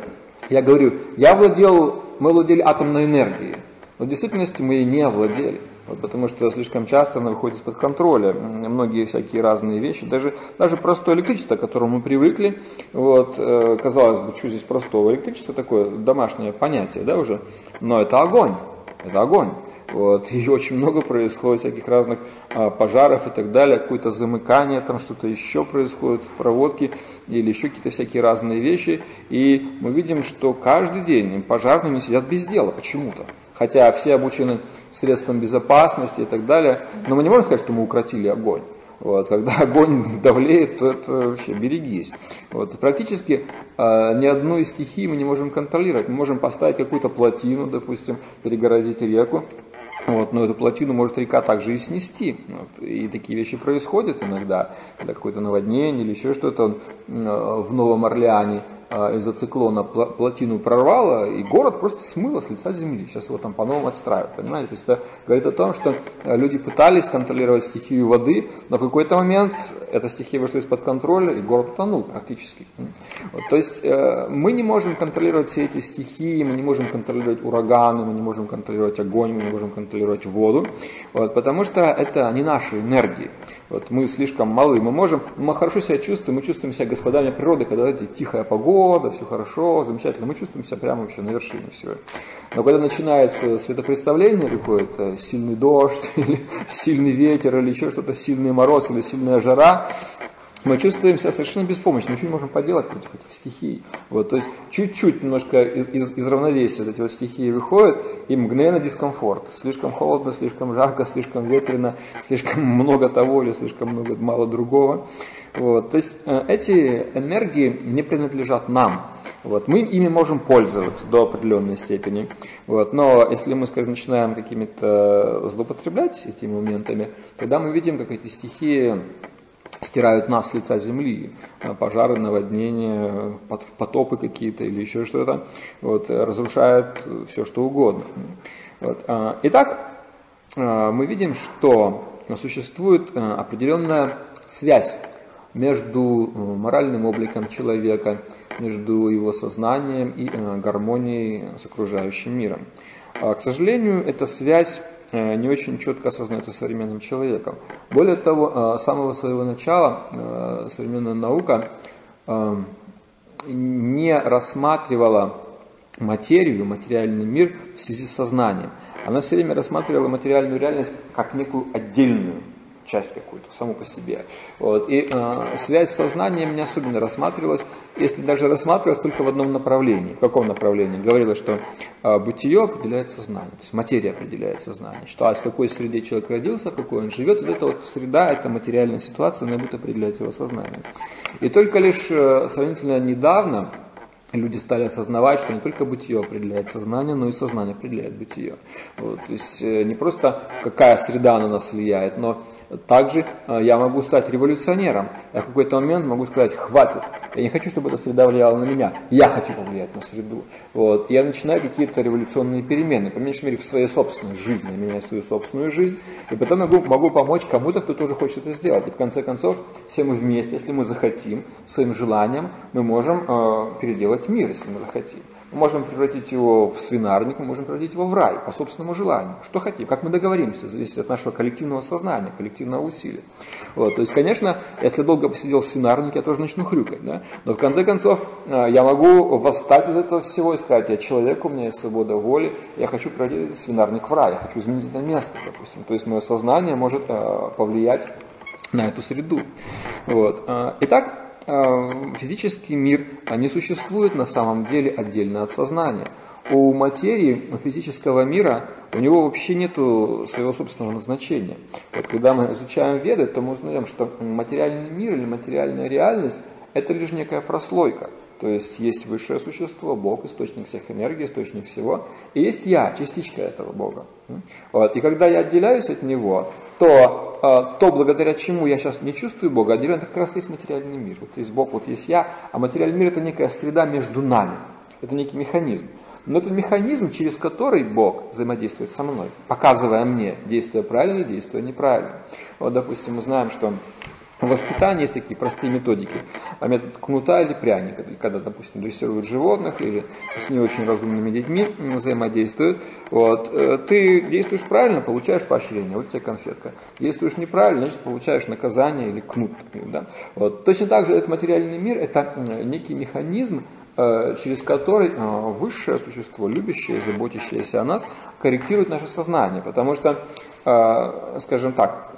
я говорю, я владел, мы владели атомной энергией, но в действительности мы ей не овладели. Вот, потому что слишком часто она выходит из-под контроля. Многие всякие разные вещи, даже, даже простое электричество, к которому мы привыкли, вот, э, казалось бы, что здесь простого электричества, такое домашнее понятие, да, уже, но это огонь, это огонь. Вот, и очень много происходит всяких разных а, пожаров и так далее, какое-то замыкание, там что-то еще происходит в проводке или еще какие-то всякие разные вещи. И мы видим, что каждый день пожарные не сидят без дела почему-то хотя все обучены средствам безопасности и так далее, но мы не можем сказать, что мы укротили огонь. Вот, когда огонь давлеет, то это вообще берегись. Вот, практически э, ни одну из стихий мы не можем контролировать. Мы можем поставить какую-то плотину, допустим, перегородить реку, вот, но эту плотину может река также и снести. Вот, и такие вещи происходят иногда, когда какое-то наводнение или еще что-то э, в Новом Орлеане из-за циклона плотину прорвало, и город просто смыло с лица земли. Сейчас его там по-новому отстраивают, понимаете? То есть это говорит о том, что э, люди пытались контролировать стихию воды, но в какой-то момент эта стихия вышла из-под контроля, и город утонул практически. Вот, то есть э, мы не можем контролировать все эти стихии, мы не можем контролировать ураганы, мы не можем контролировать огонь, мы не можем контролировать воду, вот, потому что это не наши энергии. Вот, мы слишком малы, мы можем, мы хорошо себя чувствуем, мы чувствуем себя господами природы, когда эти тихая погода, погода, все хорошо, замечательно. Мы чувствуем себя прямо вообще на вершине всего. Но когда начинается светопредставление какое-то, сильный дождь, или сильный ветер, или еще что-то, сильный мороз, или сильная жара, мы чувствуем себя совершенно беспомощно, ничего не можем поделать против этих стихий. Вот, то есть чуть-чуть немножко из, из, из равновесия эти вот стихии выходят, и мгновенно дискомфорт. Слишком холодно, слишком жарко, слишком ветрено, слишком много того или слишком много мало другого. Вот, то есть э, эти энергии не принадлежат нам. Вот, мы ими можем пользоваться до определенной степени. Вот, но если мы, скажем, начинаем какими-то злоупотреблять этими моментами, тогда мы видим, как эти стихии стирают нас с лица земли, э, пожары, наводнения, потопы какие-то или еще что-то, вот, разрушают все, что угодно. Вот. А, итак, э, мы видим, что существует определенная связь между моральным обликом человека, между его сознанием и гармонией с окружающим миром. А, к сожалению, эта связь не очень четко осознается современным человеком. Более того, с самого своего начала современная наука не рассматривала материю, материальный мир в связи с сознанием. Она все время рассматривала материальную реальность как некую отдельную часть какую-то, саму по себе. Вот. И э, связь с сознанием не особенно рассматривалась, если даже рассматривалась только в одном направлении. В каком направлении? Говорилось, что э, бытие определяет сознание, то есть материя определяет сознание. Что а в какой среде человек родился, в какой он живет, вот эта вот среда, эта материальная ситуация, она будет определять его сознание. И только лишь э, сравнительно недавно люди стали осознавать, что не только бытие определяет сознание, но и сознание определяет бытие. Вот, то есть э, не просто какая среда на нас влияет, но также э, я могу стать революционером. Я в какой-то момент могу сказать, хватит, я не хочу, чтобы эта среда влияла на меня, я хочу повлиять на среду. Вот, я начинаю какие-то революционные перемены, по меньшей мере в своей собственной жизни, я меняю свою собственную жизнь, и потом могу, могу помочь кому-то, кто тоже хочет это сделать. И в конце концов, все мы вместе, если мы захотим, своим желанием, мы можем э, переделать мир, если мы захотим. Мы можем превратить его в свинарник, мы можем превратить его в рай по собственному желанию. Что хотим, как мы договоримся, зависит от нашего коллективного сознания, коллективного усилия. Вот, то есть, конечно, если долго посидел в свинарнике, я тоже начну хрюкать. Да? Но в конце концов, э, я могу восстать из этого всего и сказать, я человек, у меня есть свобода воли, я хочу превратить свинарник в рай, я хочу изменить это место, допустим. То есть, мое сознание может э, повлиять на эту среду. Вот. Э, итак, физический мир не существует на самом деле отдельно от сознания. У материи, у физического мира, у него вообще нет своего собственного назначения. Вот когда мы изучаем веды, то мы узнаем, что материальный мир или материальная реальность – это лишь некая прослойка – то есть есть высшее существо, Бог, источник всех энергий, источник всего. И есть я, частичка этого Бога. Вот. И когда я отделяюсь от Него, то, а, то благодаря чему я сейчас не чувствую Бога, отделяю, это как раз есть материальный мир. Вот есть Бог, вот есть я, а материальный мир это некая среда между нами. Это некий механизм. Но это механизм, через который Бог взаимодействует со мной, показывая мне, действуя правильно, действуя неправильно. Вот, допустим, мы знаем, что в воспитании есть такие простые методики. А метод кнута или пряника, когда, допустим, дрессируют животных или с не очень разумными детьми взаимодействуют. Вот. Э, ты действуешь правильно, получаешь поощрение, вот тебе конфетка. Действуешь неправильно, значит, получаешь наказание или кнут. Да? Вот. Точно так же этот материальный мир – это некий механизм, э, через который э, высшее существо, любящее, заботящееся о нас, корректирует наше сознание. Потому что, скажем так,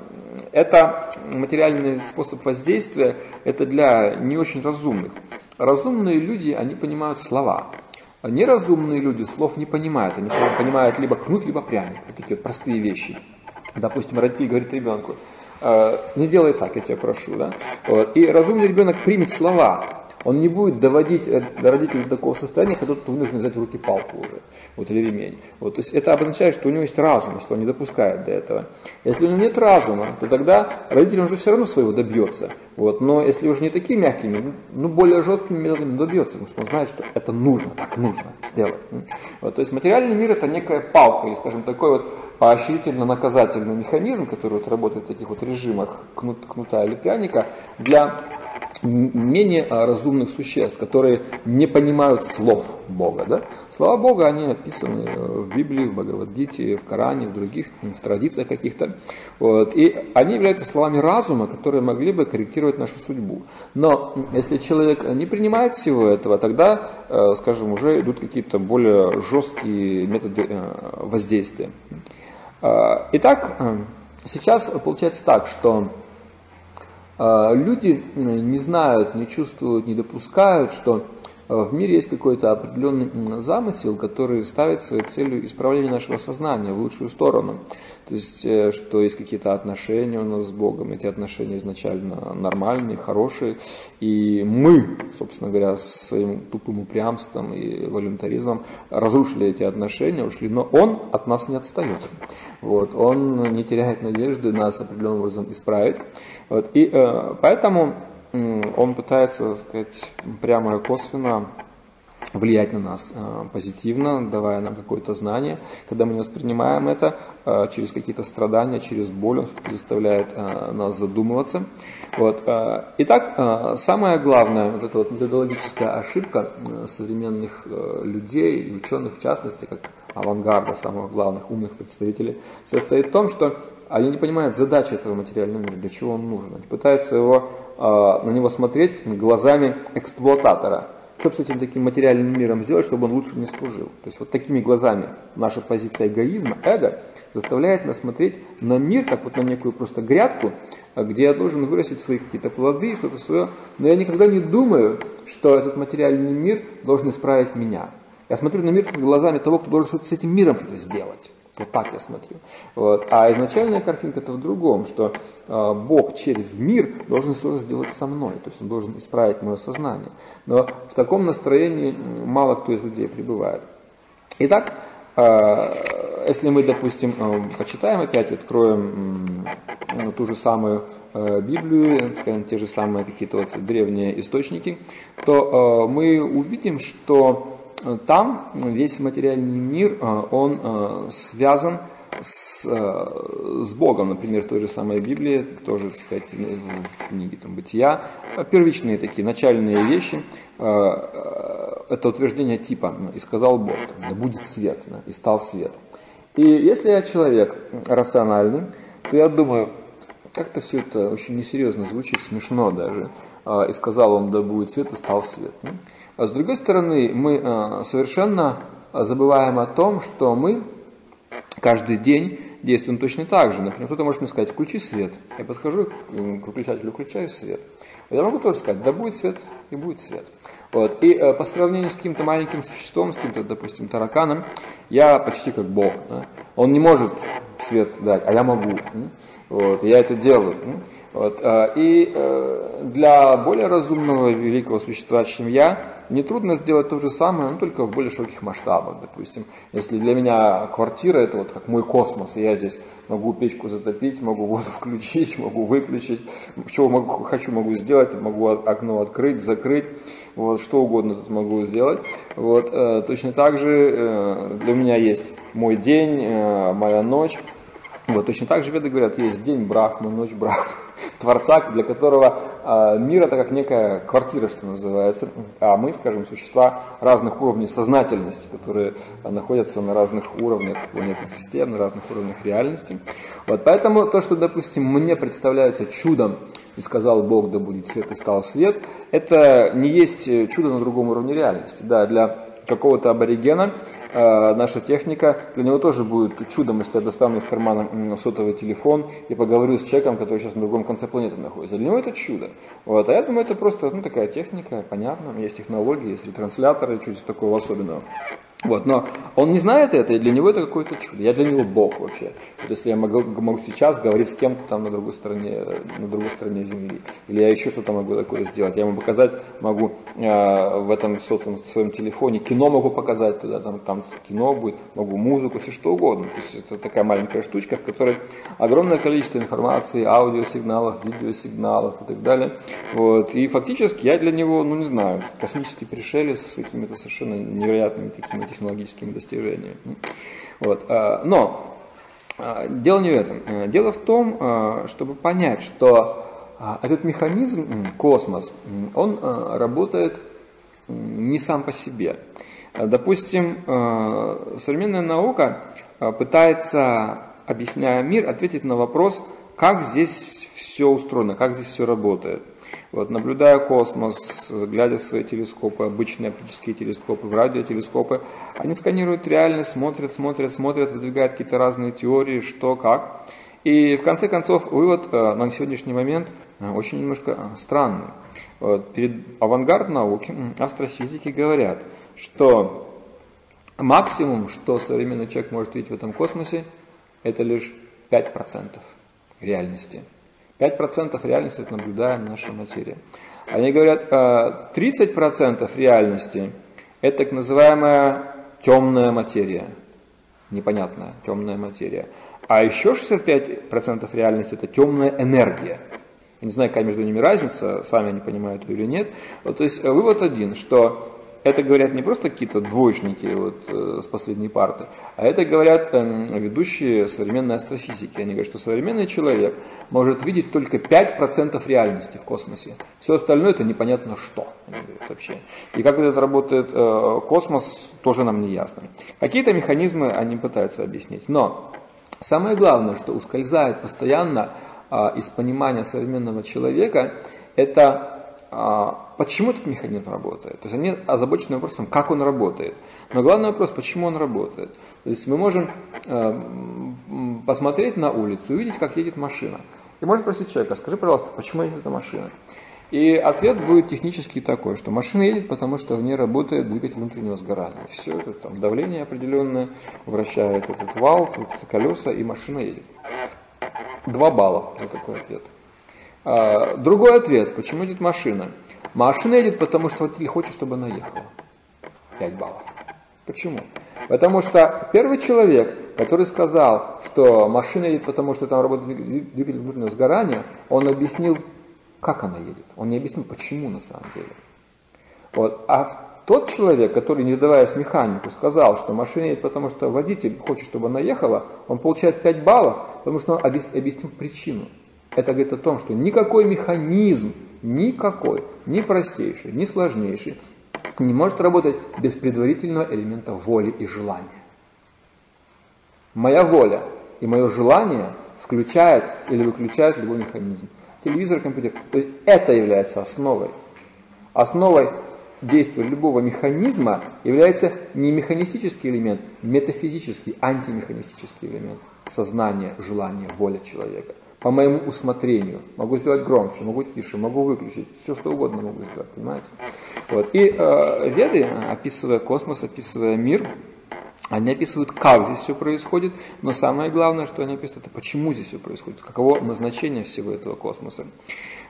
это материальный способ воздействия, это для не очень разумных. Разумные люди, они понимают слова. А неразумные люди слов не понимают. Они понимают либо кнут, либо пряник. Вот такие вот простые вещи. Допустим, родитель говорит ребенку, «Э, не делай так, я тебя прошу. Да? Вот. И разумный ребенок примет слова, он не будет доводить э, родителей до такого состояния, когда тот вынужден взять в руки палку уже, вот, или ремень. Вот, то есть это обозначает, что у него есть разум, если он не допускает до этого. Если у него нет разума, то тогда родитель уже все равно своего добьется. Вот, но если уже не такими мягкими, ну более жесткими методами добьется, потому что он знает, что это нужно, так нужно сделать. Вот, то есть материальный мир это некая палка, или, скажем, такой вот поощрительно-наказательный механизм, который вот работает в таких вот режимах кнут, кнута или пряника, для менее разумных существ, которые не понимают слов Бога. Да? Слова Бога, они описаны э, в Библии, в Бхагавадгите, в Коране, в других, в традициях каких-то. Вот. И они являются словами разума, которые могли бы корректировать нашу судьбу. Но если человек не принимает всего этого, тогда, э, скажем, уже идут какие-то более жесткие методы э, воздействия. Итак, сейчас получается так, что люди не знают, не чувствуют, не допускают, что а, в мире есть какой-то определенный замысел, который ставит своей целью исправление нашего сознания в лучшую сторону. То есть, э, что есть какие-то отношения у нас с Богом, эти отношения изначально нормальные, хорошие, и мы, собственно говоря, с своим тупым упрямством и волюнтаризмом разрушили эти отношения, ушли, но Он от нас не отстает. Вот, он не теряет надежды нас определенным образом исправить. Вот, и э, поэтому он пытается, так сказать, прямо и косвенно влиять на нас э, позитивно, давая нам какое-то знание. Когда мы воспринимаем это э, через какие-то страдания, через боль, он заставляет э, нас задумываться. Вот. Итак, самая главная вот эта вот методологическая ошибка современных людей ученых, в частности, как авангарда, самых главных умных представителей, состоит в том, что они не понимают задачи этого материального мира, для чего он нужен. Они пытаются его, на него смотреть глазами эксплуататора – что с этим таким материальным миром сделать, чтобы он лучше мне служил. То есть вот такими глазами наша позиция эгоизма, эго, заставляет нас смотреть на мир, как вот на некую просто грядку, где я должен вырастить свои какие-то плоды, что-то свое. Но я никогда не думаю, что этот материальный мир должен исправить меня. Я смотрю на мир глазами того, кто должен с этим миром что-то сделать. Вот так я смотрю. Вот. А изначальная картинка-то в другом, что э, Бог через мир должен что-то сделать со мной, то есть он должен исправить мое сознание. Но в таком настроении мало кто из людей пребывает. Итак, э, если мы, допустим, э, почитаем опять, откроем э, ту же самую э, Библию, скажем, те же самые какие-то вот древние источники, то э, мы увидим, что там весь материальный мир, э, он э, связан с, э, с Богом, например, в той же самой Библии, тоже, так сказать, в книге там, Бытия, первичные такие начальные вещи, это утверждение типа «и сказал Бог, да будет свет, да, и стал свет». И если я человек рациональный, то я думаю, как-то все это очень несерьезно звучит, смешно даже. И сказал он, да будет свет, и стал свет. А с другой стороны, мы э, совершенно забываем о том, что мы каждый день действуем точно так же. Например, кто-то может мне сказать, включи свет. Я подхожу к выключателю, включаю свет. Я могу тоже сказать, да будет свет, и будет свет. Вот. И э, по сравнению с каким-то маленьким существом, с каким-то, допустим, тараканом, я почти как Бог. Да? Он не может свет дать, а я могу. Вот. я это делаю. Вот. А, и э, для более разумного великого существа, чем я, нетрудно сделать то же самое, но только в более широких масштабах. Допустим, если для меня квартира это вот как мой космос, и я здесь могу печку затопить, могу воду включить, могу выключить, что могу, хочу могу сделать, могу окно открыть, закрыть, вот, что угодно тут могу сделать. Вот, э, точно так же э, для меня есть мой день, моя ночь, вот, точно так же веды говорят, есть день Брахмы, ночь Брахмы, Творца, для которого э, мир это как некая квартира, что называется, а мы, скажем, существа разных уровней сознательности, которые находятся на разных уровнях планетных систем, на разных уровнях реальности. Вот, поэтому то, что, допустим, мне представляется чудом, и сказал Бог, да будет свет, и стал свет, это не есть чудо на другом уровне реальности. Да, для какого-то аборигена наша техника, для него тоже будет чудом, если я достану из кармана сотовый телефон и поговорю с человеком, который сейчас на другом конце планеты находится. Для него это чудо. Вот. А я думаю, это просто ну, такая техника, понятно, есть технологии, есть ретрансляторы, чуть такого особенного. Вот, но он не знает это, и для него это какое-то чудо. Я для него Бог вообще. Вот если я могу, могу сейчас говорить с кем-то там на другой стороне, на другой стороне Земли, или я еще что-то могу такое сделать, я ему показать могу э, в этом сотом, в своем телефоне, кино могу показать туда, там, там кино будет, могу музыку, все что угодно. То есть это такая маленькая штучка, в которой огромное количество информации, аудиосигналов, видеосигналов и так далее. Вот. И фактически я для него, ну не знаю, космический пришелец с какими-то совершенно невероятными такими технологическими достижениями. Вот. А, но а, дело не в этом. А, дело в том, чтобы понять, что этот механизм, космос, он работает не сам по себе. Допустим, современная наука пытается, объясняя мир, ответить на вопрос, как здесь все устроено, как здесь все работает. Вот, наблюдая космос, глядя в свои телескопы, обычные оптические телескопы, в радиотелескопы, они сканируют реальность, смотрят, смотрят, смотрят, выдвигают какие-то разные теории, что, как. И в конце концов вывод э, на сегодняшний момент э, очень немножко э, странный. Вот, перед авангард науки, астрофизики говорят, что максимум, что современный человек может видеть в этом космосе, это лишь 5% реальности. 5% реальности это наблюдаем наша материя. Они говорят, 30% а, реальности это так называемая темная материя. Непонятная темная материя. А еще 65% реальности это темная энергия. Я не знаю, какая между ними разница, с вами они понимают или нет. Вот, то есть вывод один, что это говорят не просто какие-то двоечники вот, э, с последней парты, а это говорят э, ведущие современной астрофизики. Они говорят, что современный человек может видеть только 5% реальности в космосе. Все остальное это непонятно что вообще. И как это работает э, космос, тоже нам не ясно. Какие-то механизмы они пытаются объяснить. Но самое главное, что ускользает постоянно э, из понимания современного человека, это а, почему этот механизм работает. То есть они озабочены вопросом, как он работает. Но главный вопрос, почему он работает. То есть мы можем э, посмотреть на улицу увидеть, как едет машина. И можно спросить человека, скажи, пожалуйста, почему едет эта машина? И ответ будет технически такой, что машина едет, потому что в ней работает двигатель внутреннего сгорания. Все, это там давление определенное, вращает этот вал, крутятся колеса, и машина едет. Два балла за такой ответ. А, другой ответ. Почему едет машина? Машина едет, потому что водитель хочет, чтобы она ехала. 5 баллов. Почему? Потому что первый человек, который сказал, что машина едет, потому что там работает двигатель внутреннего сгорания, он объяснил, как она едет. Он не объяснил, почему на самом деле. Вот. А тот человек, который, не сдаваясь механику, сказал, что машина едет, потому что водитель хочет, чтобы она ехала, он получает 5 баллов, потому что он объяснил причину. Это говорит о том, что никакой механизм, никакой, ни простейший, ни сложнейший, не может работать без предварительного элемента воли и желания. Моя воля и мое желание включает или выключает любой механизм. Телевизор, компьютер. То есть это является основой. Основой действия любого механизма является не механистический элемент, метафизический, антимеханистический элемент. Сознание, желание, воля человека по моему усмотрению. Могу сделать громче, могу тише, могу выключить, все что угодно могу сделать, понимаете? Вот. И э, веды, описывая космос, описывая мир, они описывают, как здесь все происходит, но самое главное, что они описывают, это почему здесь все происходит, каково назначение всего этого космоса.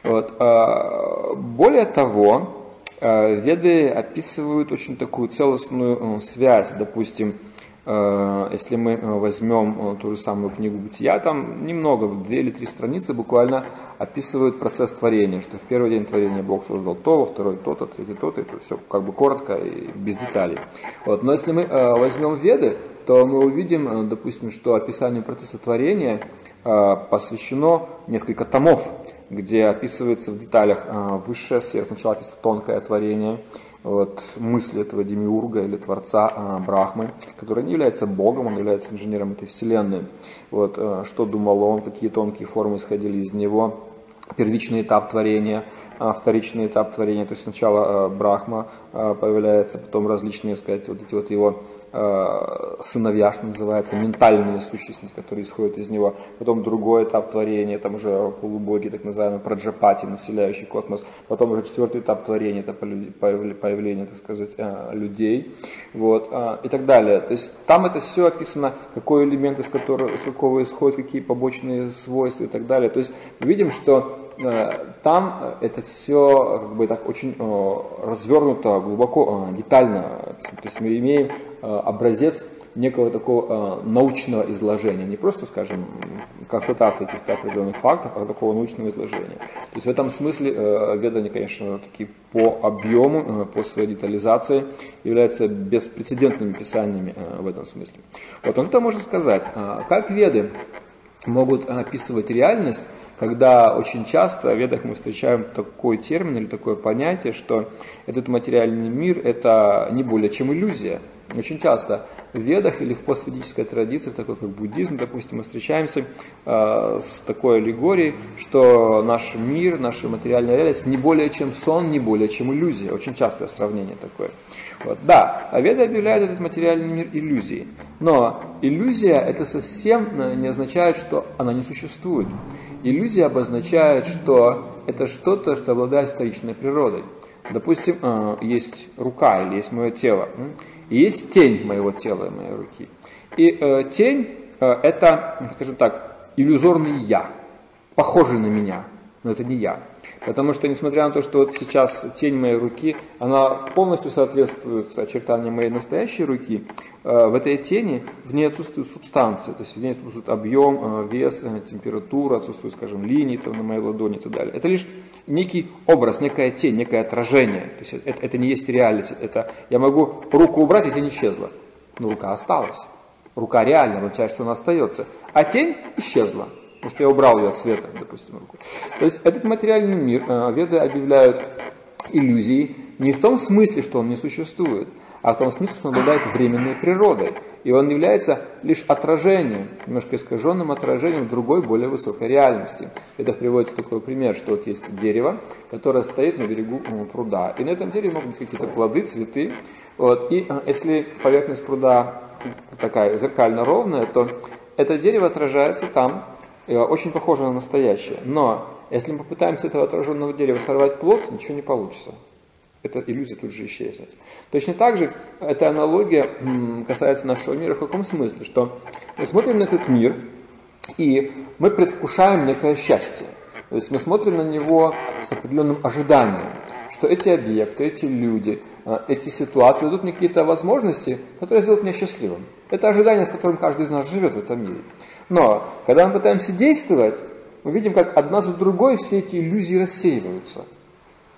Вот. Э, более того, э, веды описывают очень такую целостную э, связь, допустим, если мы э, возьмем э, ту же самую книгу «Бытия», там немного, две или три страницы буквально описывают процесс творения, что в первый день творения Бог создал то, во второй то-то, третий то-то, это все как бы коротко и без деталей. Вот. Но если мы возьмем Веды, то мы увидим, допустим, что описанию процесса творения посвящено несколько томов, где описывается в деталях высшая сфера, сначала описывается тонкое творение, вот, мысли этого демиурга или творца а, Брахмы, который не является Богом, он является инженером этой вселенной. Вот, а, что думал он, какие тонкие формы исходили из него, первичный этап творения, а, вторичный этап творения, то есть сначала а, Брахма а, появляется, потом различные, сказать, вот эти вот его сыновья, что называется, ментальные сущности, которые исходят из него. Потом другой этап творения, там уже полубоги, так называемые праджапати, населяющие космос. Потом уже четвертый этап творения, это появление, так сказать, э, людей. Вот, э, и так далее. То есть там это все описано, какой элемент из которого, из какого исходит, какие побочные свойства и так далее. То есть видим, что там это все как бы так очень развернуто, глубоко, детально. То есть мы имеем Э, образец некого такого э, научного изложения, не просто, скажем, констатации каких-то определенных фактов, а такого научного изложения. То есть в этом смысле э, ведания, конечно, такие по объему, по своей детализации являются беспрецедентными писаниями в этом смысле. Вот, но что можно сказать, как веды могут описывать реальность, когда очень часто в ведах мы встречаем такой термин или такое понятие, что этот материальный мир это не более чем иллюзия – очень часто в ведах или в постведической традиции, такой как буддизм, допустим, мы встречаемся э, с такой аллегорией, что наш мир, наша материальная реальность не более чем сон, не более чем иллюзия. Очень частое сравнение такое. Вот. Да, а веды объявляют этот материальный мир иллюзией. Но иллюзия это совсем э, не означает, что она не существует. Иллюзия обозначает, что это что-то, что обладает вторичной природой. Допустим, э, есть рука или есть мое тело. И есть тень моего тела и моей руки. И э, тень э, это, скажем так, иллюзорный я, похожий на меня, но это не я. Потому что, несмотря на то, что вот сейчас тень моей руки, она полностью соответствует очертаниям моей настоящей руки, э, в этой тени в ней отсутствует субстанция, то есть в ней отсутствует объем, э, вес, э, температура, отсутствует, скажем, линии там, на моей ладони и так далее. Это лишь некий образ, некая тень, некое отражение. То есть это, это не есть реальность. Это я могу руку убрать, и тень исчезла. Но рука осталась. Рука реальна, означает, что она остается. А тень исчезла, потому что я убрал ее от света, допустим, руку. То есть этот материальный мир э, веды объявляют иллюзией не в том смысле, что он не существует, а в том смысле, что он обладает временной природой. И он является лишь отражением, немножко искаженным отражением другой, более высокой реальности. Это приводится такой пример, что вот есть дерево, которое стоит на берегу ну, пруда. И на этом дереве могут быть какие-то плоды, цветы. Вот. И э, если поверхность пруда такая зеркально ровная, то это дерево отражается там, э, очень похоже на настоящее. Но если мы попытаемся этого отраженного дерева сорвать плод, ничего не получится эта иллюзия тут же исчезнет. Точно так же эта аналогия касается нашего мира в каком смысле? Что мы смотрим на этот мир, и мы предвкушаем некое счастье. То есть мы смотрим на него с определенным ожиданием, что эти объекты, эти люди, э, эти ситуации дадут мне какие-то возможности, которые сделают меня счастливым. Это ожидание, с которым каждый из нас живет в этом мире. Но когда мы пытаемся действовать, мы видим, как одна за другой все эти иллюзии рассеиваются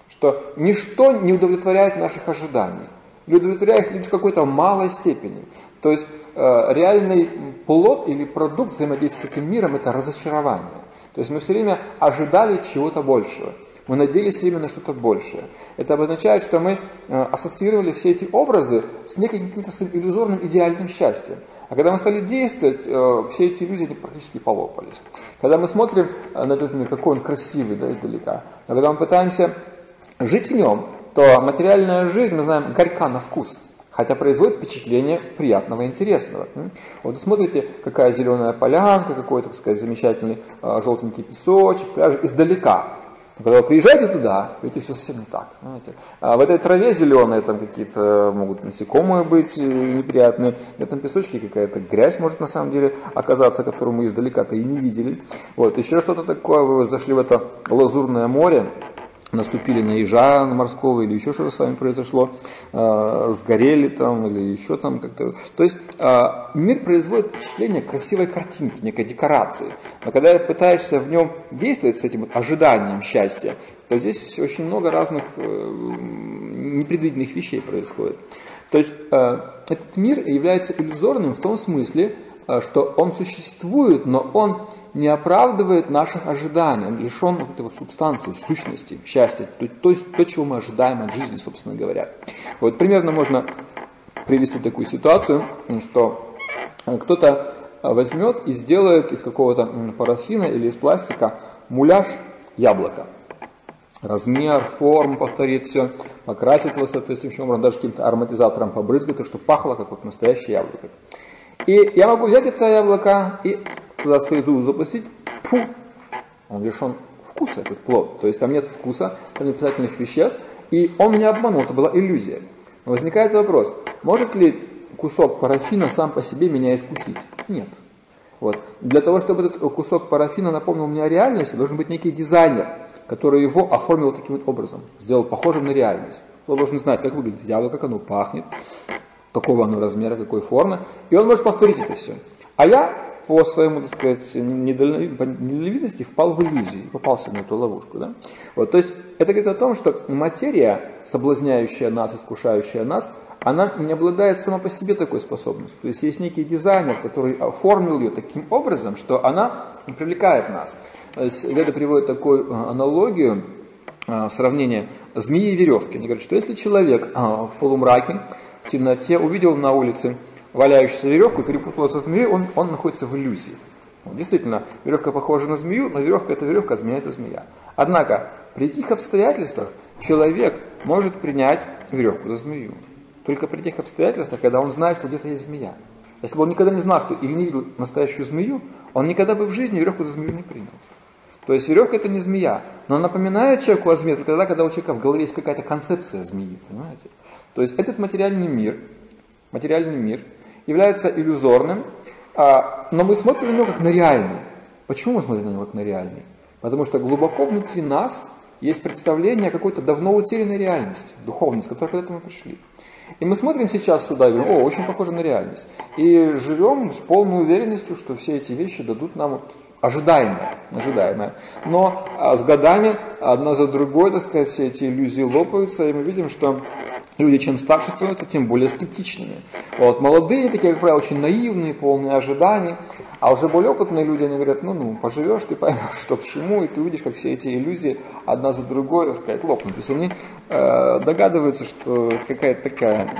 что ничто не удовлетворяет наших ожиданий, не удовлетворяет лишь в какой-то малой степени. То есть э, реальный плод или продукт взаимодействия с этим миром – это разочарование. То есть мы все время ожидали чего-то большего. Мы надеялись все время на что-то большее. Это обозначает, что мы э, ассоциировали все эти образы с неким каким-то иллюзорным идеальным счастьем. А когда мы стали действовать, э, все эти иллюзии практически полопались. Когда мы смотрим э, на этот мир, какой он красивый да, издалека, но когда мы пытаемся жить в нем, то материальная жизнь, мы знаем, горька на вкус, хотя производит впечатление приятного и интересного. Вот смотрите, какая зеленая полянка, какой-то, так сказать, замечательный э, желтенький песочек, пляж издалека. Но когда вы приезжаете туда, видите, все совсем не так. Понимаете? А в этой траве зеленой там какие-то могут насекомые быть э, неприятные, в этом песочке какая-то грязь может на самом деле оказаться, которую мы издалека-то и не видели. Вот, еще что-то такое, вы зашли в это лазурное море, наступили на ежа морского или еще что-то с вами произошло, э, сгорели там или еще там как-то. То есть э, мир производит впечатление красивой картинки, некой декорации. Но когда пытаешься в нем действовать с этим ожиданием счастья, то здесь очень много разных э, непредвиденных вещей происходит. То есть э, этот мир является иллюзорным в том смысле, что он существует, но он не оправдывает наших ожиданий, он лишен вот этой вот субстанции, сущности, счастья, то, то есть то, чего мы ожидаем от жизни, собственно говоря. Вот примерно можно привести такую ситуацию, что кто-то возьмет и сделает из какого-то парафина или из пластика муляж яблока. Размер, форму повторит все, покрасит его соответствующим образом, даже каким-то ароматизатором побрызгает, чтобы пахло, как вот настоящее яблоко. И я могу взять это яблоко и туда зубы запустить, фу, он лишен вкуса, этот плод. То есть там нет вкуса, там нет питательных веществ, и он меня обманул, это была иллюзия. Но возникает вопрос, может ли кусок парафина сам по себе меня искусить? Нет. Вот. Для того, чтобы этот кусок парафина напомнил мне о реальности, должен быть некий дизайнер, который его оформил таким вот образом, сделал похожим на реальность. Он должен знать, как выглядит яблоко, как оно пахнет, какого оно размера, какой формы, и он может повторить это все. А я по своему, так сказать, недальновидности впал в иллюзию, попался на эту ловушку. Да? Вот, то есть это говорит о том, что материя, соблазняющая нас, искушающая нас, она не обладает сама по себе такой способностью. То есть есть некий дизайнер, который оформил ее таким образом, что она привлекает нас. То есть Веда приводит такую э, аналогию, э, сравнение змеи и веревки. Они говорят, что если человек э, в полумраке, в темноте увидел на улице валяющуюся веревку, перепутала со змеей, он, он находится в иллюзии. Действительно, веревка похожа на змею, но веревка это веревка, а змея это змея. Однако, при каких обстоятельствах человек может принять веревку за змею? Только при тех обстоятельствах, когда он знает, что где-то есть змея. Если бы он никогда не знал, что или не видел настоящую змею, он никогда бы в жизни веревку за змею не принял. То есть веревка это не змея, но напоминает человеку о змее только тогда, когда у человека в голове есть какая-то концепция змеи, понимаете? То есть этот материальный мир, материальный мир – является иллюзорным, а, но мы смотрим на него как на реальный. Почему мы смотрим на него как на реальный? Потому что глубоко внутри нас есть представление о какой-то давно утерянной реальности, духовной, с которой когда-то мы пришли. И мы смотрим сейчас сюда и говорим, о, очень похоже на реальность. И живем с полной уверенностью, что все эти вещи дадут нам вот ожидаемое, ожидаемое. Но а, с годами одна за другой, так сказать, все эти иллюзии лопаются, и мы видим, что Люди, чем старше становятся, тем более скептичными. Вот, молодые такие, как правило, очень наивные, полные ожиданий, а уже более опытные люди, они говорят, ну, ну, поживешь, ты поймешь, что к чему, и ты увидишь, как все эти иллюзии одна за другой, так сказать, лопнут. То есть они э, догадываются, что какая-то такая,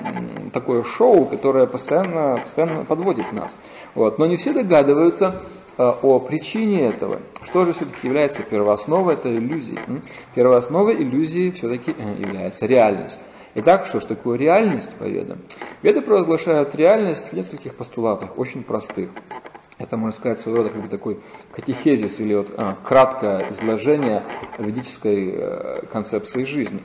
такое шоу, которое постоянно, постоянно подводит нас. Вот. Но не все догадываются, э, о причине этого. Что же все-таки является первоосновой этой иллюзии? Первоосновой иллюзии все-таки э, является реальность. Итак, что же такое реальность по ведам? Веды провозглашают реальность в нескольких постулатах, очень простых. Это, можно сказать, своего рода как бы такой катехезис или вот, а, краткое изложение ведической э, концепции жизни.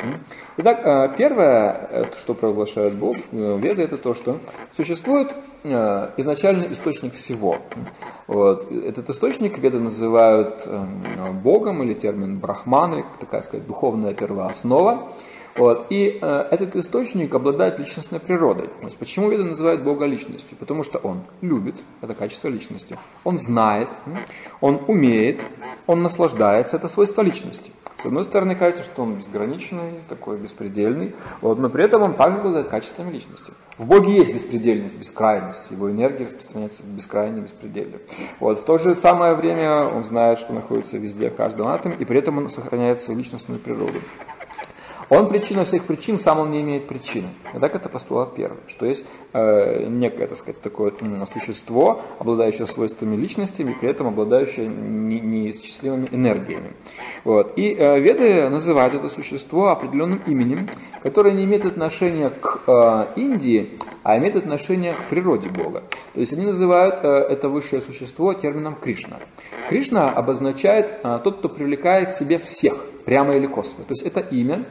Итак, э, первое, что провозглашает Бог, э, веды, это то, что существует э, изначальный источник всего. Вот. Этот источник веды называют э, Богом или термин брахман, такая сказать, духовная первооснова. Вот. И э, этот источник обладает личностной природой. То есть, почему Веда называют Бога личностью? Потому что Он любит, это качество личности. Он знает, Он умеет, Он наслаждается, это свойство личности. С одной стороны, кажется, что он безграничный, такой беспредельный, вот, но при этом он также обладает качествами личности. В Боге есть беспредельность, бескрайность, его энергия распространяется бескрайне, беспредельно. Вот, в то же самое время он знает, что находится везде, в каждом атоме, и при этом он сохраняет свою личностную природу. Он причина всех причин, сам он не имеет причины. Итак, это постулат первый, что есть э, некое, так сказать, такое существо, обладающее свойствами личности, при этом обладающее неисчислимыми энергиями. Вот. И э, веды называют это существо определенным именем, которое не имеет отношения к э, Индии, а имеет отношение к природе Бога. То есть они называют э, это высшее существо термином Кришна. Кришна обозначает э, тот, кто привлекает к себе всех, прямо или косвенно. То есть это имя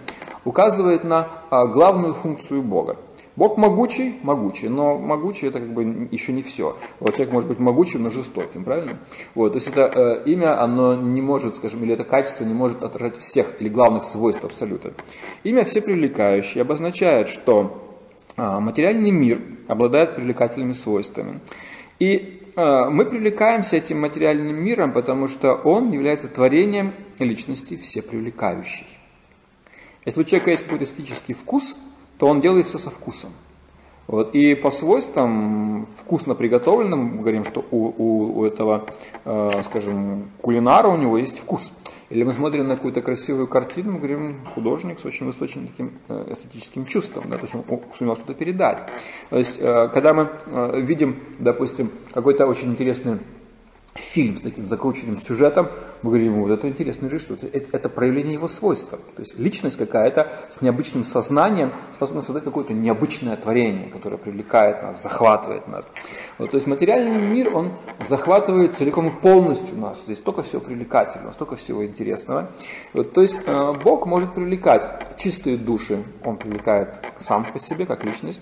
указывает на а, главную функцию Бога. Бог могучий, могучий, но могучий это как бы еще не все. Вот человек может быть могучим, но жестоким, правильно? Вот, то есть это э, имя, оно не может, скажем, или это качество не может отражать всех или главных свойств абсолюта. Имя всепривлекающее обозначает, что э, материальный мир обладает привлекательными свойствами. И э, мы привлекаемся этим материальным миром, потому что он является творением личности всепривлекающей. Если у человека есть какой-то эстетический вкус, то он делает все со вкусом. Вот. И по свойствам вкусно приготовленным, мы говорим, что у, у, у этого, э, скажем, кулинара у него есть вкус. Или мы смотрим на какую-то красивую картину, мы говорим, художник с очень высоким таким э, эстетическим чувством, да, то есть он сумел что-то передать. То есть, э, когда мы э, видим, допустим, какой-то очень интересный фильм с таким закрученным сюжетом, мы говорим, вот это интересный режиссер, это, это проявление его свойства. То есть личность какая-то с необычным сознанием способна создать какое-то необычное творение, которое привлекает нас, захватывает нас. Вот, то есть материальный мир, он захватывает целиком и полностью нас. Здесь столько всего привлекательного, столько всего интересного. Вот, то есть э, Бог может привлекать чистые души, он привлекает сам по себе, как личность.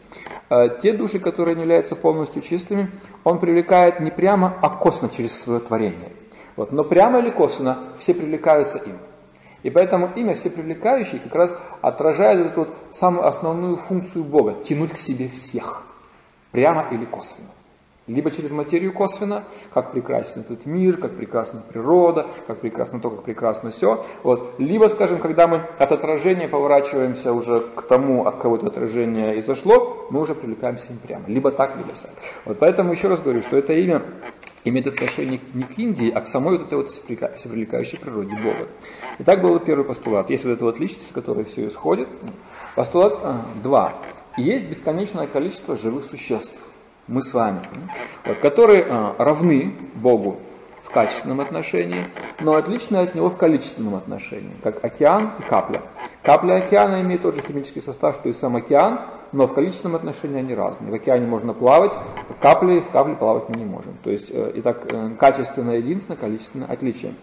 Э, те души, которые не являются полностью чистыми, он привлекает не прямо, а косвенно через свое творение. Вот. Но прямо или косвенно все привлекаются им. И поэтому имя всепривлекающий как раз отражает эту вот самую основную функцию Бога – тянуть к себе всех, прямо или косвенно либо через материю косвенно, как прекрасен этот мир, как прекрасна природа, как прекрасно то, как прекрасно все. Вот. Либо, скажем, когда мы от отражения поворачиваемся уже к тому, от кого это отражение изошло, мы уже привлекаемся им прямо. Либо так, либо так. Вот поэтому еще раз говорю, что это имя имеет отношение не к Индии, а к самой вот этой вот всепривлекающей природе Бога. И так был первый постулат. Есть вот эта вот личность, с которой все исходит. Постулат 2. А, Есть бесконечное количество живых существ мы с вами, вот, которые а, равны Богу в качественном отношении, но отличны от него в количественном отношении, как океан и капля. Капля океана имеет тот же химический состав, что и сам океан, но в количественном отношении они разные. В океане можно плавать, в в капле плавать мы не можем. То есть, э, итак, э, качественное единственное, количественное отличие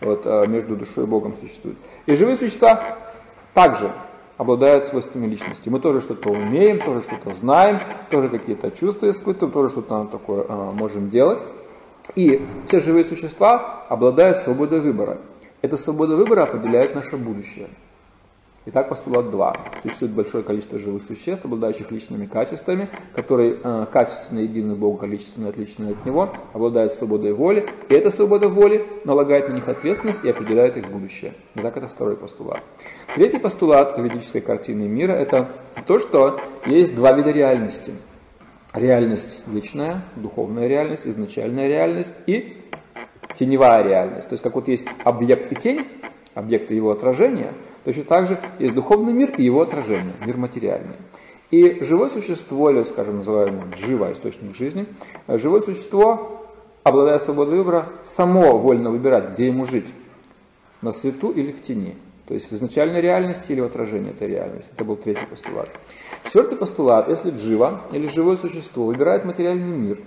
вот, э, между душой и Богом существует. И живые существа также обладают свойствами личности. Мы тоже что-то умеем, тоже что-то знаем, тоже какие-то чувства испытываем, тоже что-то такое можем делать. И все живые существа обладают свободой выбора. Эта свобода выбора определяет наше будущее. Итак, постулат 2. Существует большое количество живых существ, обладающих личными качествами, которые э, качественно едины Богу, количественно отличны от Него, обладают свободой воли, и эта свобода воли налагает на них ответственность и определяет их будущее. Итак, это второй постулат. Третий постулат юридической картины мира – это то, что есть два вида реальности. Реальность вечная, духовная реальность, изначальная реальность и теневая реальность. То есть, как вот есть объект и тень, объект и его отражение – Точно так же есть духовный мир и его отражение, мир материальный. И живое существо, или, скажем, называемое живое источник жизни, живое существо, обладая свободой выбора, само вольно выбирать, где ему жить, на свету или в тени. То есть в изначальной реальности или в отражении этой реальности. Это был третий постулат. Четвертый постулат, если джива или живое существо выбирает материальный мир,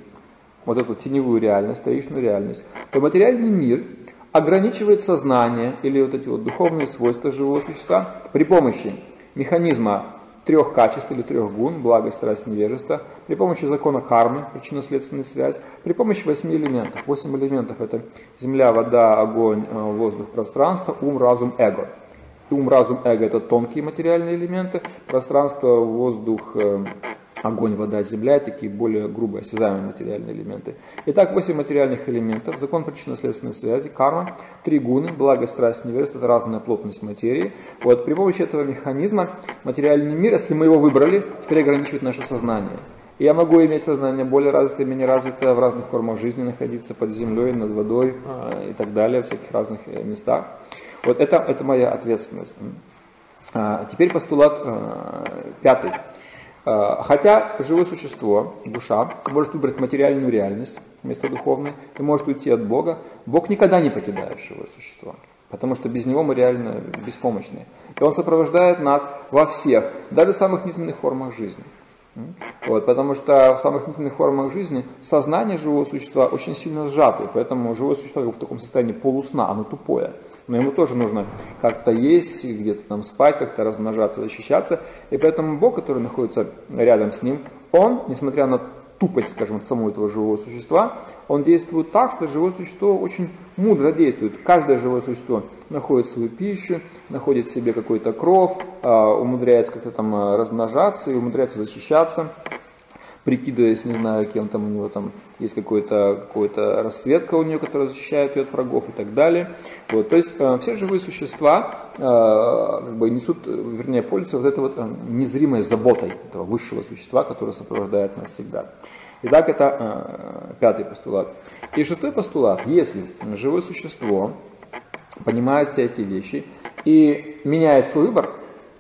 вот эту теневую реальность, вторичную реальность, то материальный мир ограничивает сознание или вот эти вот духовные свойства живого существа при помощи механизма трех качеств или трех гун, благо, страсть, невежество, при помощи закона кармы, причинно-следственной связь, при помощи восьми элементов. Восемь элементов это земля, вода, огонь, э, воздух, пространство, ум, разум, эго. ум, разум, эго это тонкие материальные элементы, пространство, воздух, э, огонь, вода, земля, такие более грубые, осязаемые материальные элементы. Итак, восемь материальных элементов, закон причинно-следственной связи, карма, три гуны, благо, страсть, невежество, это разная плотность материи. Вот при помощи этого механизма материальный мир, если мы его выбрали, теперь ограничивает наше сознание. И я могу иметь сознание более развитое, менее развитое, в разных формах жизни находиться под землей, над водой э, и так далее, в всяких разных э, местах. Вот это, это моя ответственность. А, теперь постулат э, пятый. Э, хотя живое существо, душа, может выбрать материальную реальность вместо духовной и может уйти от Бога, Бог никогда не покидает живое существо. Потому что без него мы реально беспомощны. И он сопровождает нас во всех, даже в самых низменных формах жизни. Вот, потому что в самых низменных формах жизни сознание живого существа очень сильно сжато, поэтому живое существо в таком состоянии полусна, оно тупое. Но ему тоже нужно как-то есть, где-то там спать, как-то размножаться, защищаться. И поэтому Бог, который находится рядом с ним, он, несмотря на тупость, скажем, самого этого живого существа, он действует так, что живое существо очень мудро действует. Каждое живое существо находит свою пищу, находит в себе какой-то кров, а, умудряется как-то там а, размножаться и умудряется защищаться прикидываясь, не знаю, кем там у него там есть какой-то какой расцветка у нее, которая защищает ее от врагов и так далее. Вот, то есть э, все живые существа э, как бы несут, вернее, пользуются вот этой вот э, незримой заботой этого высшего существа, которое сопровождает нас всегда. Итак, это пятый постулат. И шестой постулат, если живое существо понимает все эти вещи и меняет свой выбор,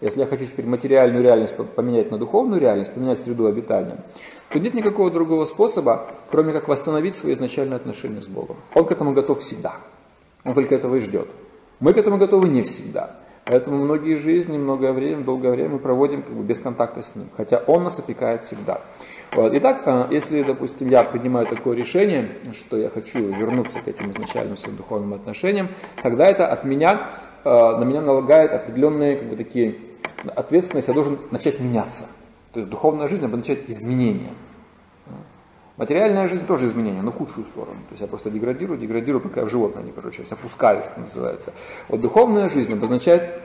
если я хочу теперь материальную реальность поменять на духовную реальность, поменять среду обитания, то нет никакого другого способа, кроме как восстановить свои изначальные отношения с Богом. Он к этому готов всегда. Он только этого и ждет. Мы к этому готовы не всегда. Поэтому многие жизни, многое время, долгое время мы проводим как бы без контакта с Ним. Хотя Он нас опекает всегда. Вот. Итак, а, если, допустим, я принимаю такое решение, что я хочу вернуться к этим изначальным своим духовным отношениям, тогда это от меня, а, на меня налагает определенные как бы, такие ответственность, я должен начать меняться. То есть духовная жизнь обозначает изменения. Материальная жизнь тоже изменения, но в худшую сторону. То есть я просто деградирую, деградирую, пока я в животное не превращаюсь, опускаюсь, что называется. Вот духовная жизнь обозначает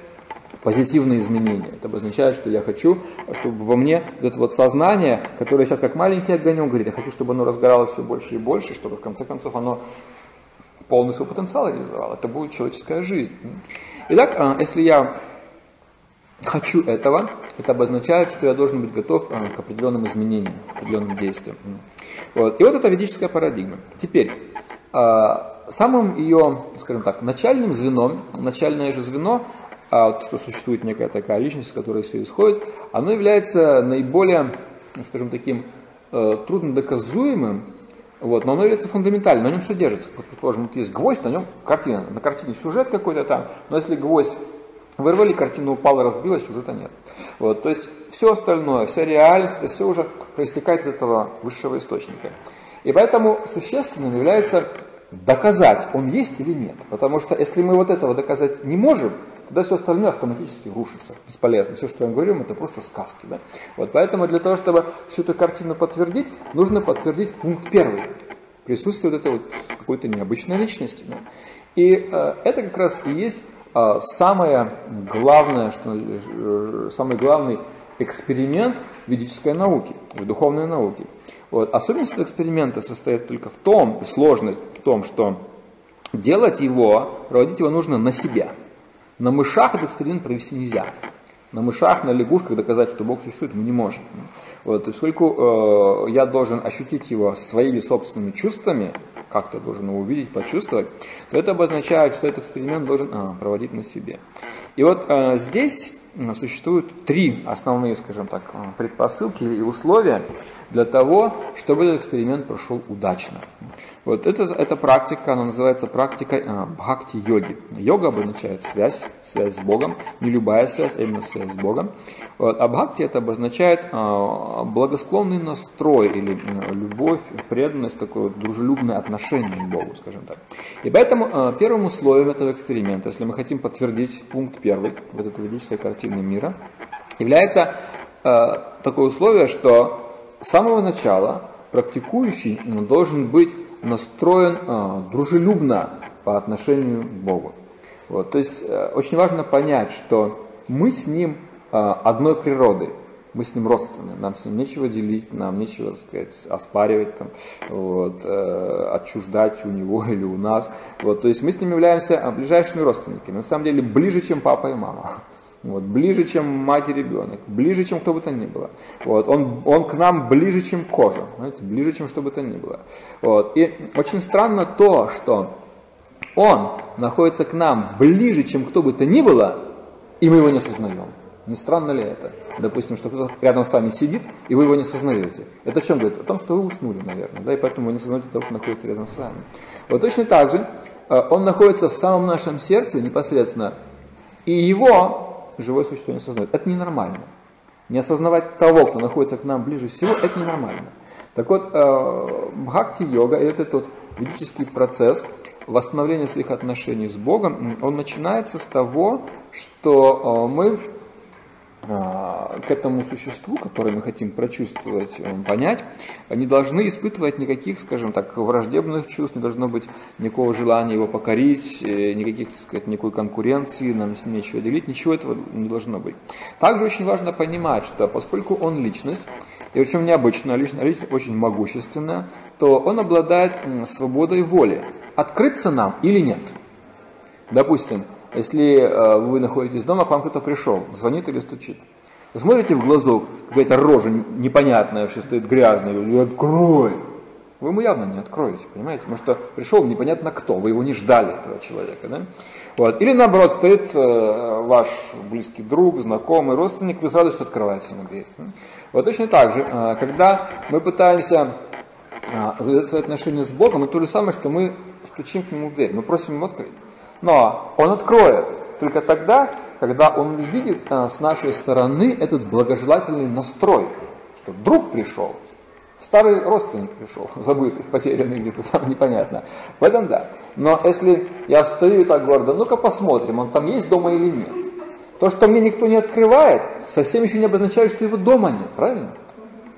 позитивные изменения. Это обозначает, что я хочу, чтобы во мне вот это вот сознание, которое сейчас как маленький огонек говорит, я хочу, чтобы оно разгоралось все больше и больше, чтобы в конце концов оно полный свой потенциал реализовало. Это будет человеческая жизнь. Итак, а, если я хочу этого, это обозначает, что я должен быть готов а, к определенным изменениям, к определенным действиям. Вот. И вот это ведическая парадигма. Теперь, а, самым ее, скажем так, начальным звеном, начальное же звено, а, что существует некая такая личность, с которой все исходит, оно является наиболее, скажем таким, э, труднодоказуемым, вот, но оно является фундаментальным, на нем все держится. Предположим, вот есть гвоздь, на нем картина, на картине сюжет какой-то там, но если гвоздь Вырвали, картину упала, разбилась, сюжета нет. Вот, то есть все остальное, вся реальность, это все уже проистекает из этого высшего источника. И поэтому существенным является доказать, он есть или нет. Потому что если мы вот этого доказать не можем, тогда все остальное автоматически рушится, бесполезно. Все, что я говорю, это просто сказки. Да? Вот, поэтому для того, чтобы всю эту картину подтвердить, нужно подтвердить пункт первый. Присутствие вот этой вот какой-то необычной личности. Да? И э, это как раз и есть самое главное, что, э, самый главный эксперимент ведической науки, в духовной науке. Вот. Особенность этого эксперимента состоит только в том, сложность в том, что делать его, проводить его нужно на себя. На мышах этот эксперимент провести нельзя. На мышах, на лягушках доказать, что Бог существует, мы не можем. Вот, поскольку э, я должен ощутить его своими собственными чувствами, как-то должен его увидеть, почувствовать, то это обозначает, что этот эксперимент должен а, проводить на себе. И вот э, здесь существуют три основные, скажем так, э, предпосылки и условия для того, чтобы этот эксперимент прошел удачно. Вот это, эта практика, она называется практикой э, бхакти-йоги. Йога обозначает связь, связь с Богом, не любая связь, а именно связь с Богом. Вот, а бхакти это обозначает э, благосклонный настрой или э, любовь, преданность, такое дружелюбное отношение к Богу, скажем так. И поэтому э, первым условием этого эксперимента, если мы хотим подтвердить пункт первый в этой ведической картине мира, является э, такое условие, что с самого начала практикующий должен быть настроен а, дружелюбно по отношению к Богу. Вот, то есть э, очень важно понять, что мы с Ним а, одной природы, мы с Ним родственны, нам с Ним нечего делить, нам нечего, так сказать, оспаривать, там, вот, э, отчуждать у Него или у нас. Вот, то есть мы с Ним являемся а, ближайшими родственниками, на самом деле ближе, чем папа и мама. Вот, ближе, чем мать и ребенок, ближе, чем кто бы то ни было. Вот, он, он к нам ближе, чем кожа, знаете, ближе, чем что бы то ни было. Вот, и очень странно то, что он находится к нам ближе, чем кто бы то ни было, и мы его не осознаем. Не странно ли это? Допустим, что кто-то рядом с вами сидит, и вы его не осознаете. Это о чем говорит? О том, что вы уснули, наверное, да, и поэтому вы не осознаете того, кто находится рядом с вами. Вот точно так же э, он находится в самом нашем сердце непосредственно, и его живое существо не осознает. Это ненормально. Не осознавать того, кто находится к нам ближе всего, это ненормально. Так вот, э, бхакти-йога и этот вот ведический процесс восстановления своих отношений с Богом, он начинается с того, что э, мы к этому существу, которое мы хотим прочувствовать, э, понять, не должны испытывать никаких, скажем так, враждебных чувств, не должно быть никакого желания его покорить, э, никаких, так сказать, никакой конкуренции, нам с ним нечего делить, ничего этого не должно быть. Также очень важно понимать, что поскольку он личность, и причем необычная личность, личность очень могущественная, то он обладает свободой воли, открыться нам или нет. Допустим, если э, вы находитесь дома, к вам кто-то пришел, звонит или стучит. Вы смотрите в глазок, какая-то рожа непонятная вообще стоит грязная, вы открой. Вы ему явно не откроете, понимаете? Потому что пришел непонятно кто, вы его не ждали, этого человека. Да? Вот. Или наоборот, стоит э, ваш близкий друг, знакомый, родственник, вы с радостью открываете ему дверь. Вот точно так же, э, когда мы пытаемся завязать свои отношения с Богом, это то же самое, что мы стучим к нему в дверь, мы просим ему открыть. Но он откроет только тогда, когда он видит а, с нашей стороны этот благожелательный настрой, что друг пришел, старый родственник пришел, забытый, потерянный где-то там, непонятно. В этом да. Но если я стою так гордо, ну-ка посмотрим, он там есть дома или нет. То, что мне никто не открывает, совсем еще не обозначает, что его дома нет, правильно?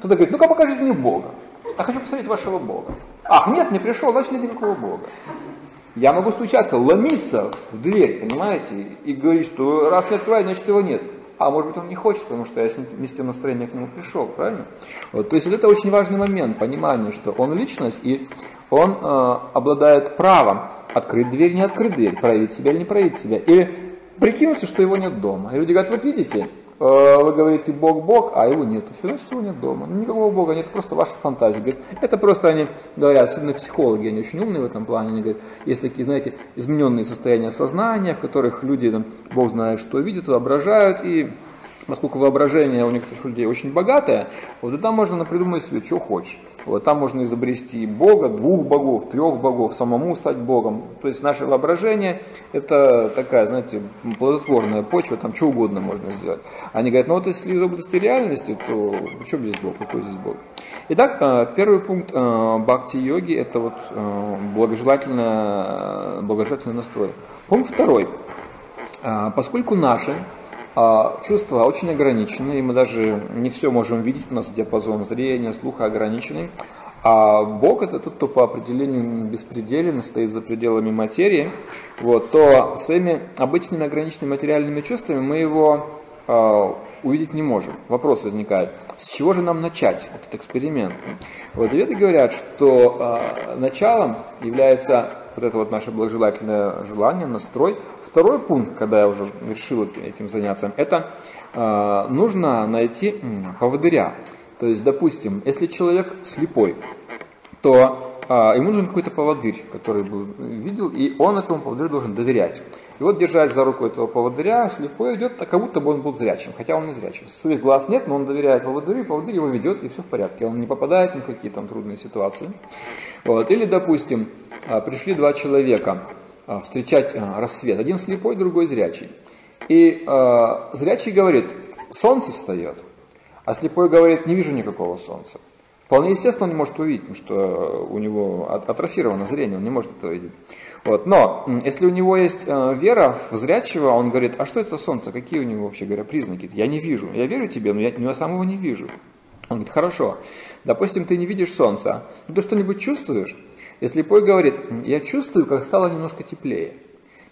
Кто-то говорит, ну-ка покажите мне Бога. Я хочу посмотреть вашего Бога. Ах, нет, не пришел, значит нет никакого Бога. Я могу стучаться, ломиться в дверь, понимаете, и говорить, что раз не открывает, значит его нет. А может быть он не хочет, потому что я с тем настроением к нему пришел, правильно? Вот, то есть вот это очень важный момент, понимание, что он личность, и он э, обладает правом открыть дверь, не открыть дверь, проявить себя или не проявить себя. Или прикинуться, что его нет дома. И люди говорят, вот видите, вы говорите Бог Бог, а его нет. Все что его нет дома. Ну, никакого Бога нет, просто ваша фантазия. Говорит, это просто они говорят, особенно психологи, они очень умные в этом плане. Они говорят, есть такие, знаете, измененные состояния сознания, в которых люди, там, Бог знает, что видят, воображают, и поскольку воображение у некоторых людей очень богатое, вот и там можно придумать себе, что хочешь. Вот там можно изобрести Бога, двух богов, трех богов, самому стать Богом. То есть наше воображение это такая, знаете, плодотворная почва, там что угодно можно сделать. Они говорят, ну вот если из области реальности, то в чем здесь Бог, какой здесь Бог? Итак, э, первый пункт э, бхакти-йоги это вот э, благожелательный, благожелательный настрой. Пункт второй. Поскольку наши а чувства очень ограничены, и мы даже не все можем видеть, у нас диапазон зрения, слуха ограниченный. а Бог это тот, кто по определению беспределен, стоит за пределами материи, вот, то своими обычными ограниченными материальными чувствами мы его э, увидеть не можем. Вопрос возникает, с чего же нам начать этот эксперимент? Вот веды говорят, что э, началом является вот это вот наше благожелательное желание, настрой. Второй пункт, когда я уже решил этим заняться, это э, нужно найти поводыря. То есть, допустим, если человек слепой, то а, ему нужен какой-то поводырь, который бы видел, и он этому поводырю должен доверять. И вот держать за руку этого поводыря, слепой идет, как будто бы он был зрячим, хотя он не зрячим. Своих глаз нет, но он доверяет поводырю, и поводырь его ведет, и все в порядке. Он не попадает ни в какие там трудные ситуации. Вот. Или, допустим, а, пришли два человека а, встречать а, рассвет. Один слепой, другой зрячий. И э, зрячий говорит, солнце встает. А слепой говорит, не вижу никакого солнца. Вполне естественно он не может увидеть, что у него атрофировано зрение, он не может этого видеть. Вот. Но если у него есть э, вера в зрячего, он говорит, а что это солнце, какие у него вообще говоря признаки? Я не вижу, я верю тебе, но я, я сам его не вижу. Он говорит, хорошо, допустим, ты не видишь солнца, но ты что-нибудь чувствуешь? И слепой говорит, я чувствую, как стало немножко теплее.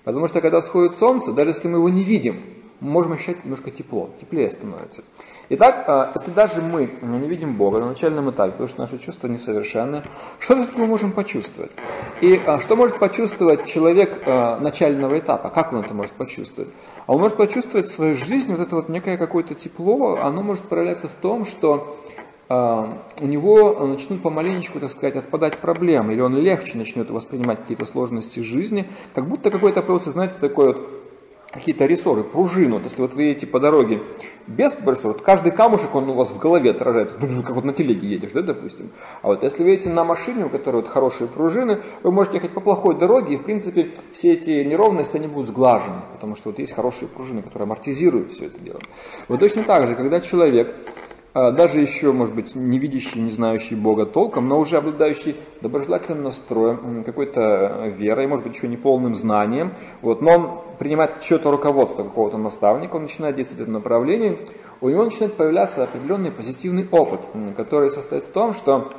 Потому что когда сходит солнце, даже если мы его не видим, мы можем ощущать немножко тепло, теплее становится. Итак, э, если даже мы не видим Бога на начальном этапе, потому что наши чувства несовершенны, что все-таки мы можем почувствовать? И э, что может почувствовать человек э, начального этапа? Как он это может почувствовать? А он может почувствовать в своей жизни вот это вот некое какое-то тепло, оно может проявляться в том, что у него начнут помаленечку, так сказать, отпадать проблемы, или он легче начнет воспринимать какие-то сложности жизни, как будто какой-то появился, знаете, такой вот какие-то рессоры, пружину. Вот если вот вы едете по дороге без рессора, каждый камушек, он у вас в голове отражает, как вот на телеге едешь, да, допустим. А вот если вы едете на машине, у которой вот хорошие пружины, вы можете ехать по плохой дороге, и, в принципе, все эти неровности, они будут сглажены, потому что вот есть хорошие пружины, которые амортизируют все это дело. Вот точно так же, когда человек даже еще, может быть, не видящий, не знающий Бога толком, но уже обладающий доброжелательным настроем, какой-то верой, может быть, еще не полным знанием, вот, но он принимает чье-то руководство какого-то наставника, он начинает действовать в этом направлении, у него начинает появляться определенный позитивный опыт, который состоит в том, что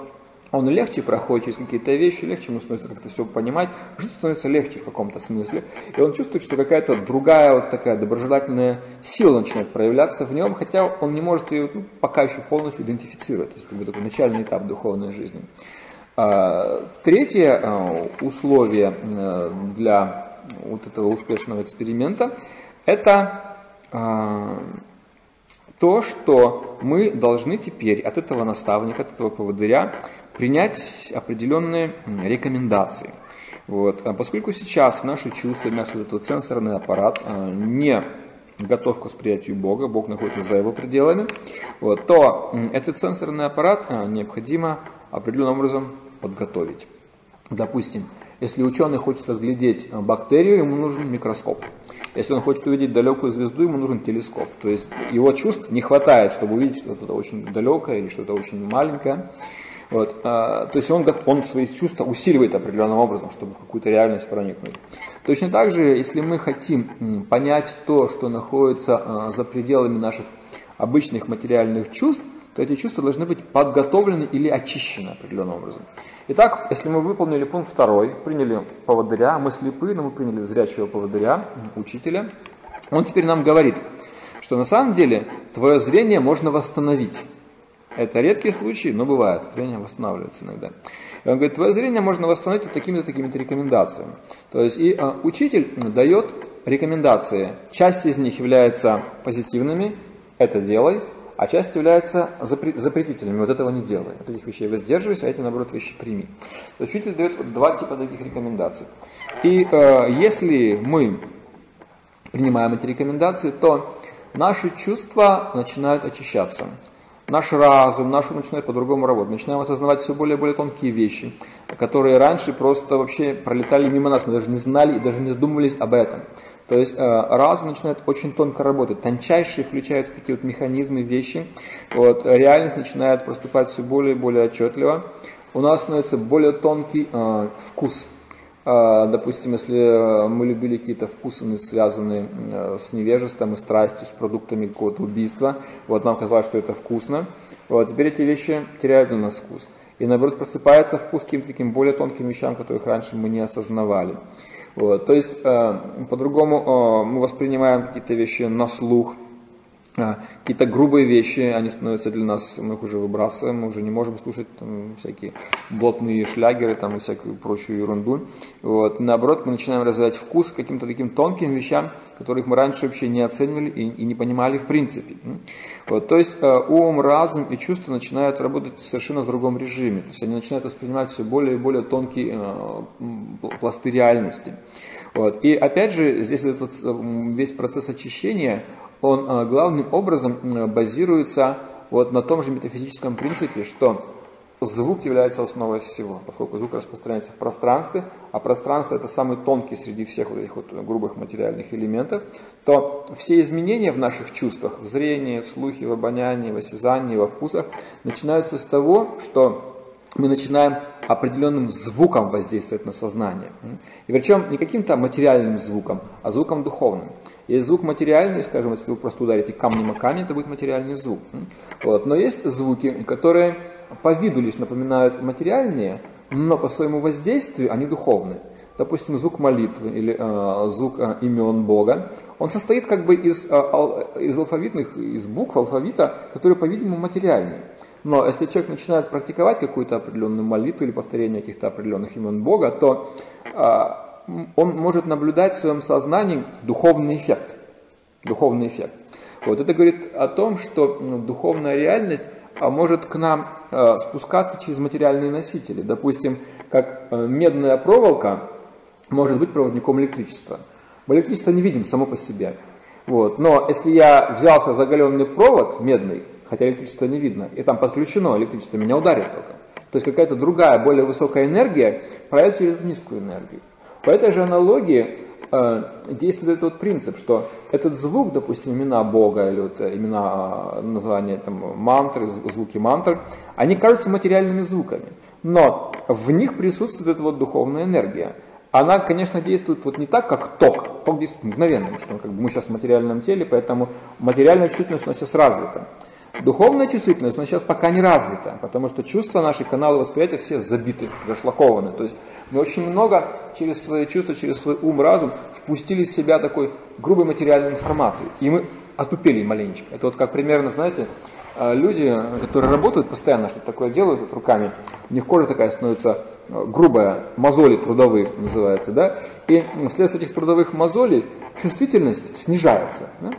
он легче проходит через какие-то вещи, легче ему становится как-то все понимать, жить становится легче в каком-то смысле. И он чувствует, что какая-то другая вот такая доброжелательная сила начинает проявляться в нем, хотя он не может ее ну, пока еще полностью идентифицировать. То есть как бы такой начальный этап духовной жизни. А, третье а, условие э, для вот этого успешного эксперимента – это а, то, что мы должны теперь от этого наставника, от этого поводыря принять определенные рекомендации. Вот. А поскольку сейчас наши чувства, наш вот этот сенсорный аппарат а, не готов к восприятию Бога, Бог находится за его пределами, вот, то этот сенсорный аппарат а, необходимо определенным образом подготовить. Допустим, если ученый хочет разглядеть бактерию, ему нужен микроскоп. Если он хочет увидеть далекую звезду, ему нужен телескоп. То есть его чувств не хватает, чтобы увидеть что-то очень далекое или что-то очень маленькое. Вот, а, то есть он, он свои чувства усиливает определенным образом, чтобы в какую-то реальность проникнуть. Точно так же, если мы хотим понять то, что находится а, за пределами наших обычных материальных чувств, то эти чувства должны быть подготовлены или очищены определенным образом. Итак, если мы выполнили пункт второй, приняли поводыря, мы слепы, но мы приняли зрячего поводыря, учителя, он теперь нам говорит, что на самом деле твое зрение можно восстановить. Это редкие случаи, но бывает. Зрение восстанавливается иногда. И он говорит, твое зрение можно восстановить такими-то такими-то рекомендациями. То есть и а, учитель дает рекомендации. Часть из них является позитивными, это делай, а часть является запретительными, вот этого не делай. От этих вещей воздерживайся, а эти, наоборот, вещи прими. То есть учитель дает вот два типа таких рекомендаций. И э, если мы принимаем эти рекомендации, то наши чувства начинают очищаться наш разум, наш ум начинает по-другому работать. Начинаем осознавать все более и более тонкие вещи, которые раньше просто вообще пролетали мимо нас, мы даже не знали и даже не задумывались об этом. То есть э, разум начинает очень тонко работать, тончайшие включаются такие вот механизмы, вещи, вот, реальность начинает проступать все более и более отчетливо. У нас становится более тонкий э, вкус допустим, если э, мы любили какие-то вкусы, связанные э, с невежеством и страстью, с продуктами какого-то убийства, вот нам казалось, что это вкусно, вот, теперь эти вещи теряют для нас вкус. И наоборот просыпается вкус к каким-то таким более тонким вещам, которых раньше мы не осознавали. Вот. То есть э, по-другому э, мы воспринимаем какие-то вещи на слух, а, какие-то грубые вещи, они становятся для нас, мы их уже выбрасываем, мы уже не можем слушать там, всякие блатные шлягеры там, и всякую прочую ерунду. Вот. Наоборот, мы начинаем развивать вкус к каким-то таким тонким вещам, которых мы раньше вообще не оценивали и, и не понимали в принципе. Вот. То есть э, ум, разум и чувства начинают работать совершенно в другом режиме. То есть они начинают воспринимать все более и более тонкие э, пласты реальности. Вот. И опять же, здесь этот э, весь процесс очищения, он э, главным образом базируется вот на том же метафизическом принципе, что звук является основой всего, поскольку звук распространяется в пространстве, а пространство это самый тонкий среди всех вот этих вот грубых материальных элементов, то все изменения в наших чувствах, в зрении, в слухе, в обонянии, в осязании, во вкусах, начинаются с того, что мы начинаем определенным звуком воздействовать на сознание. И причем не каким-то материальным звуком, а звуком духовным. Есть звук материальный, скажем, если вы просто ударите камнем о камень, это будет материальный звук. Вот. Но есть звуки, которые по виду лишь напоминают материальные, но по своему воздействию они духовные. Допустим, звук молитвы или э, звук э, имен Бога, он состоит как бы из, э, из алфавитных, из букв алфавита, которые, по-видимому, материальные. Но если человек начинает практиковать какую-то определенную молитву или повторение каких-то определенных имен Бога, то э, он может наблюдать в своем сознании духовный эффект. Духовный эффект. Вот это говорит о том, что ну, духовная реальность а, может к нам э, спускаться через материальные носители. Допустим, как э, медная проволока может быть проводником электричества. Мы электричество не видим само по себе. Вот. Но если я взялся за оголенный провод медный, хотя электричество не видно, и там подключено электричество, меня ударит только. То есть какая-то другая, более высокая энергия проявится через низкую энергию. По этой же аналогии э, действует этот вот принцип, что этот звук, допустим, имена Бога или вот э, имена, э, названия там, мантры, звуки мантр, они кажутся материальными звуками, но в них присутствует эта вот духовная энергия. Она, конечно, действует вот не так, как ток. Ток действует мгновенно, потому что как бы мы сейчас в материальном теле, поэтому материальная чувственность у нас сейчас развита. Духовная чувствительность, но сейчас пока не развита, потому что чувства, наши каналы восприятия все забиты, зашлакованы. То есть мы очень много через свои чувства, через свой ум, разум впустили в себя такой грубой материальной информации. И мы отупели маленечко. Это вот как примерно, знаете, э, люди, которые работают постоянно, что-то такое делают вот руками, у них кожа такая становится э, грубая, мозоли трудовые, что называется, да, и вследствие этих трудовых мозолей чувствительность снижается. Да?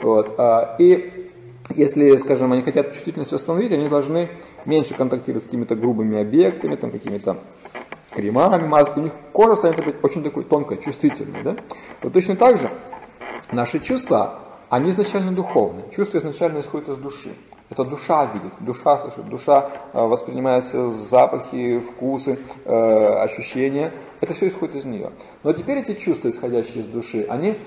Вот, а, и если, скажем, они хотят чувствительность восстановить, они должны меньше контактировать с какими-то грубыми объектами, там, какими-то кремами, маской. У них кожа станет опять очень такой тонкой, чувствительной. Да? Вот точно так же наши чувства, они изначально духовные. Чувства изначально исходят из души. Это душа видит, душа слышит, душа э, воспринимается запахи, вкусы, э, ощущения. Это все исходит из нее. Но теперь эти чувства, исходящие из души, они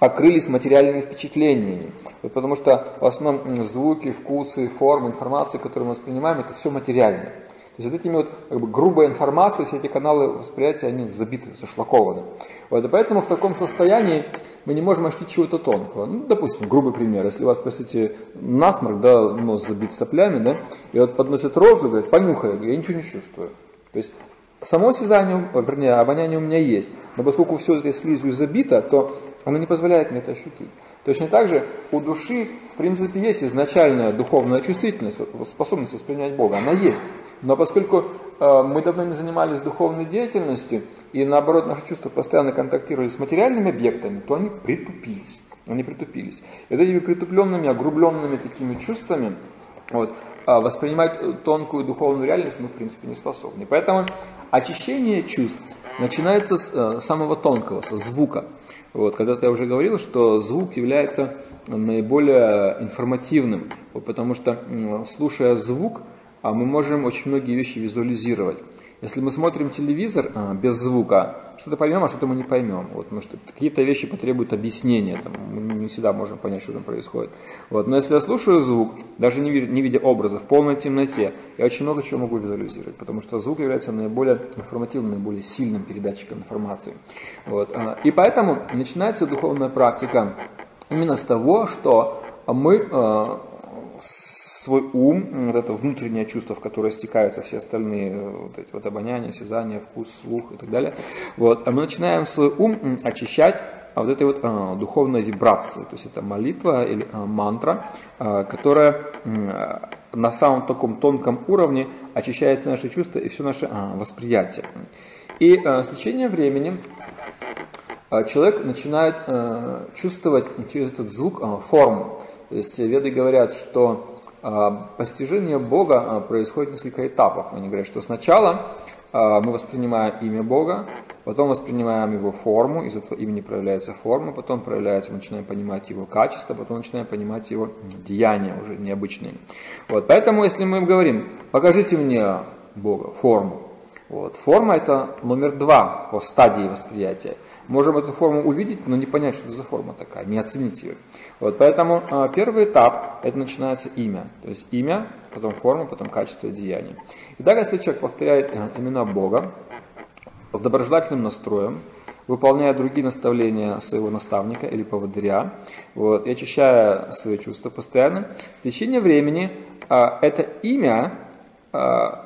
покрылись материальными впечатлениями. Вот потому что в основном звуки, вкусы, формы, информации, которую мы воспринимаем, это все материальное. То есть вот этими вот как бы, грубой информацией все эти каналы восприятия, они забиты, зашлакованы. Вот, и поэтому в таком состоянии мы не можем ощутить чего-то тонкого. Ну, допустим, грубый пример. Если у вас, простите, насморк, да, нос забит соплями, да, и вот подносит розу, говорит, понюхай, я ничего не чувствую. То есть Само осязание, вернее, обоняние у меня есть, но поскольку все этой слизью забито, то оно не позволяет мне это ощутить. Точно так же у души, в принципе, есть изначальная духовная чувствительность, способность воспринять Бога, она есть. Но поскольку э, мы давно не занимались духовной деятельностью, и наоборот наши чувства постоянно контактировали с материальными объектами, то они притупились. Они притупились. И вот этими притупленными, огрубленными такими чувствами, вот, а воспринимать тонкую духовную реальность мы, в принципе, не способны. Поэтому очищение чувств начинается с э, самого тонкого, со звука. Вот, когда-то я уже говорил, что звук является наиболее информативным, потому что, слушая звук, а мы можем очень многие вещи визуализировать. Если мы смотрим телевизор а, без звука, что-то поймем, а что-то мы не поймем. Вот, потому что какие-то вещи потребуют объяснения, там, мы не всегда можем понять, что там происходит. Вот, но если я слушаю звук, даже не, видя, не видя образа, в полной темноте, я очень много чего могу визуализировать, потому что звук является наиболее информативным, наиболее сильным передатчиком информации. Вот, а, и поэтому начинается духовная практика именно с того, что мы а, свой ум, вот это внутреннее чувство, в которое стекаются все остальные э, вот эти вот обоняние, осязание, вкус, слух и так далее. Вот. А мы начинаем свой ум очищать а вот этой вот а, духовной вибрации. То есть это молитва или а, мантра, а, которая а, на самом таком тонком уровне очищает наши чувства и все наше а, восприятие. И а, с течением времени а, человек начинает а, чувствовать через этот звук а, форму. То есть веды говорят, что постижение Бога происходит несколько этапов. Они говорят, что сначала мы воспринимаем имя Бога, потом воспринимаем его форму, из этого имени проявляется форма, потом проявляется, мы начинаем понимать его качество, потом начинаем понимать его деяния уже необычные. Вот, поэтому, если мы говорим, покажите мне Бога, форму, вот, форма это номер два по стадии восприятия можем эту форму увидеть, но не понять, что это за форма такая, не оценить ее. Вот, поэтому э, первый этап, это начинается имя. То есть имя, потом форма, потом качество деяний. И так, если человек повторяет э, имена Бога с доброжелательным настроем, выполняя другие наставления своего наставника или поводыря, вот, и очищая свои чувства постоянно, в течение времени э, это имя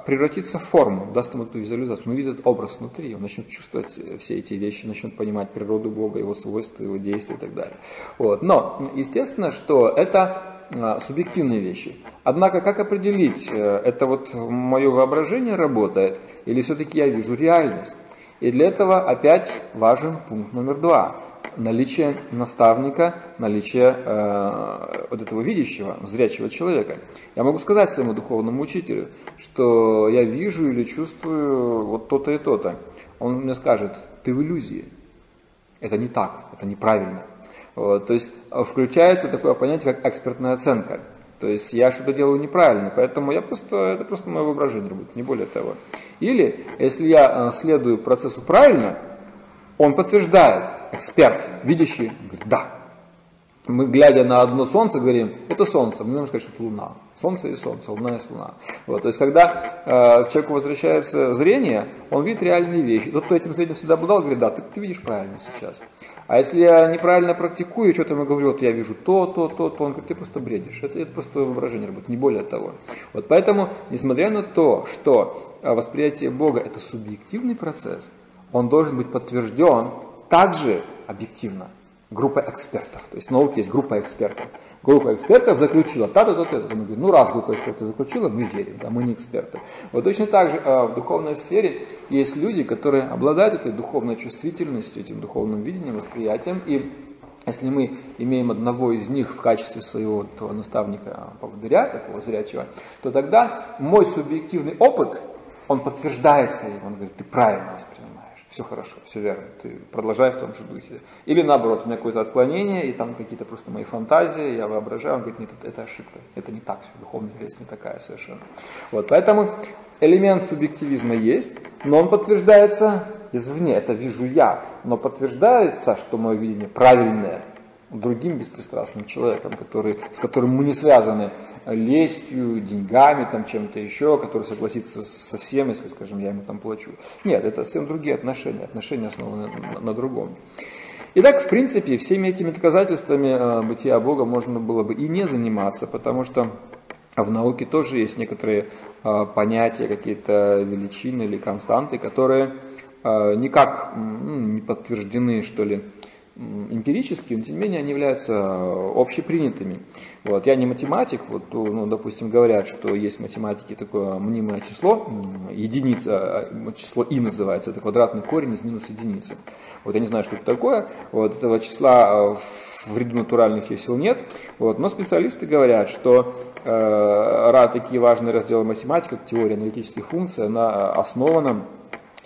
превратится в форму, даст ему эту визуализацию, он увидит образ внутри, он начнет чувствовать все эти вещи, начнет понимать природу Бога, его свойства, его действия и так далее. Вот. Но, естественно, что это а, субъективные вещи. Однако, как определить, э, это вот мое воображение работает, или все-таки я вижу реальность? И для этого опять важен пункт номер два наличие наставника, наличие э, вот этого видящего, зрячего человека. Я могу сказать своему духовному учителю, что я вижу или чувствую вот то-то и то-то. Он мне скажет, ты в иллюзии. Это не так, это неправильно. Вот, то есть э, включается такое понятие, как экспертная оценка. То есть я что-то делаю неправильно, поэтому я просто, это просто мое воображение работает, не более того. Или, если я э, следую процессу правильно, он подтверждает, эксперт, видящий, говорит, да. Мы, глядя на одно солнце, говорим, это солнце, мы можем сказать, что это луна. Солнце и солнце, луна и луна. Вот, то есть, когда э, к человеку возвращается зрение, он видит реальные вещи. Тот, кто этим зрением всегда обладал, говорит, да, ты, ты видишь правильно сейчас. А если я неправильно практикую, что-то ему говорю, вот я вижу то, то, то, то, он говорит, ты просто бредишь. Это, это просто воображение работает, не более того. Вот поэтому, несмотря на то, что э, восприятие Бога это субъективный процесс, он должен быть подтвержден также объективно группой экспертов. То есть в науке есть группа экспертов. Группа экспертов заключила та-то, то-то, то Мы говорим, ну раз группа экспертов заключила, мы верим, да, мы не эксперты. Вот точно так же э, в духовной сфере есть люди, которые обладают этой духовной чувствительностью, этим духовным видением, восприятием. И если мы имеем одного из них в качестве своего этого наставника, поводыря, такого зрячего, то тогда мой субъективный опыт, он подтверждается им, он говорит, ты правильно воспринимаешь все хорошо, все верно, ты продолжай в том же духе. Или наоборот, у меня какое-то отклонение, и там какие-то просто мои фантазии, я воображаю, он говорит, нет, это ошибка, это не так, все, духовная реальность не такая совершенно. Вот, поэтому элемент субъективизма есть, но он подтверждается извне, это вижу я, но подтверждается, что мое видение правильное, другим беспристрастным человеком, который, с которым мы не связаны лестью, деньгами, там, чем-то еще, который согласится со всем, если, скажем, я ему там плачу. Нет, это совсем другие отношения, отношения основаны на, на другом. Итак, в принципе, всеми этими доказательствами э, бытия Бога можно было бы и не заниматься, потому что в науке тоже есть некоторые э, понятия, какие-то величины или константы, которые э, никак ну, не подтверждены, что ли, эмпирические, но тем не менее они являются э, общепринятыми. Вот. Я не математик, вот, ну, допустим, говорят, что есть в математике такое мнимое число, единица, а, число и называется, это квадратный корень из минус единицы. Вот я не знаю, что это такое, вот этого числа э, в ряду натуральных чисел нет, вот, но специалисты говорят, что э, такие важные разделы математики, как теория аналитических функций, она основана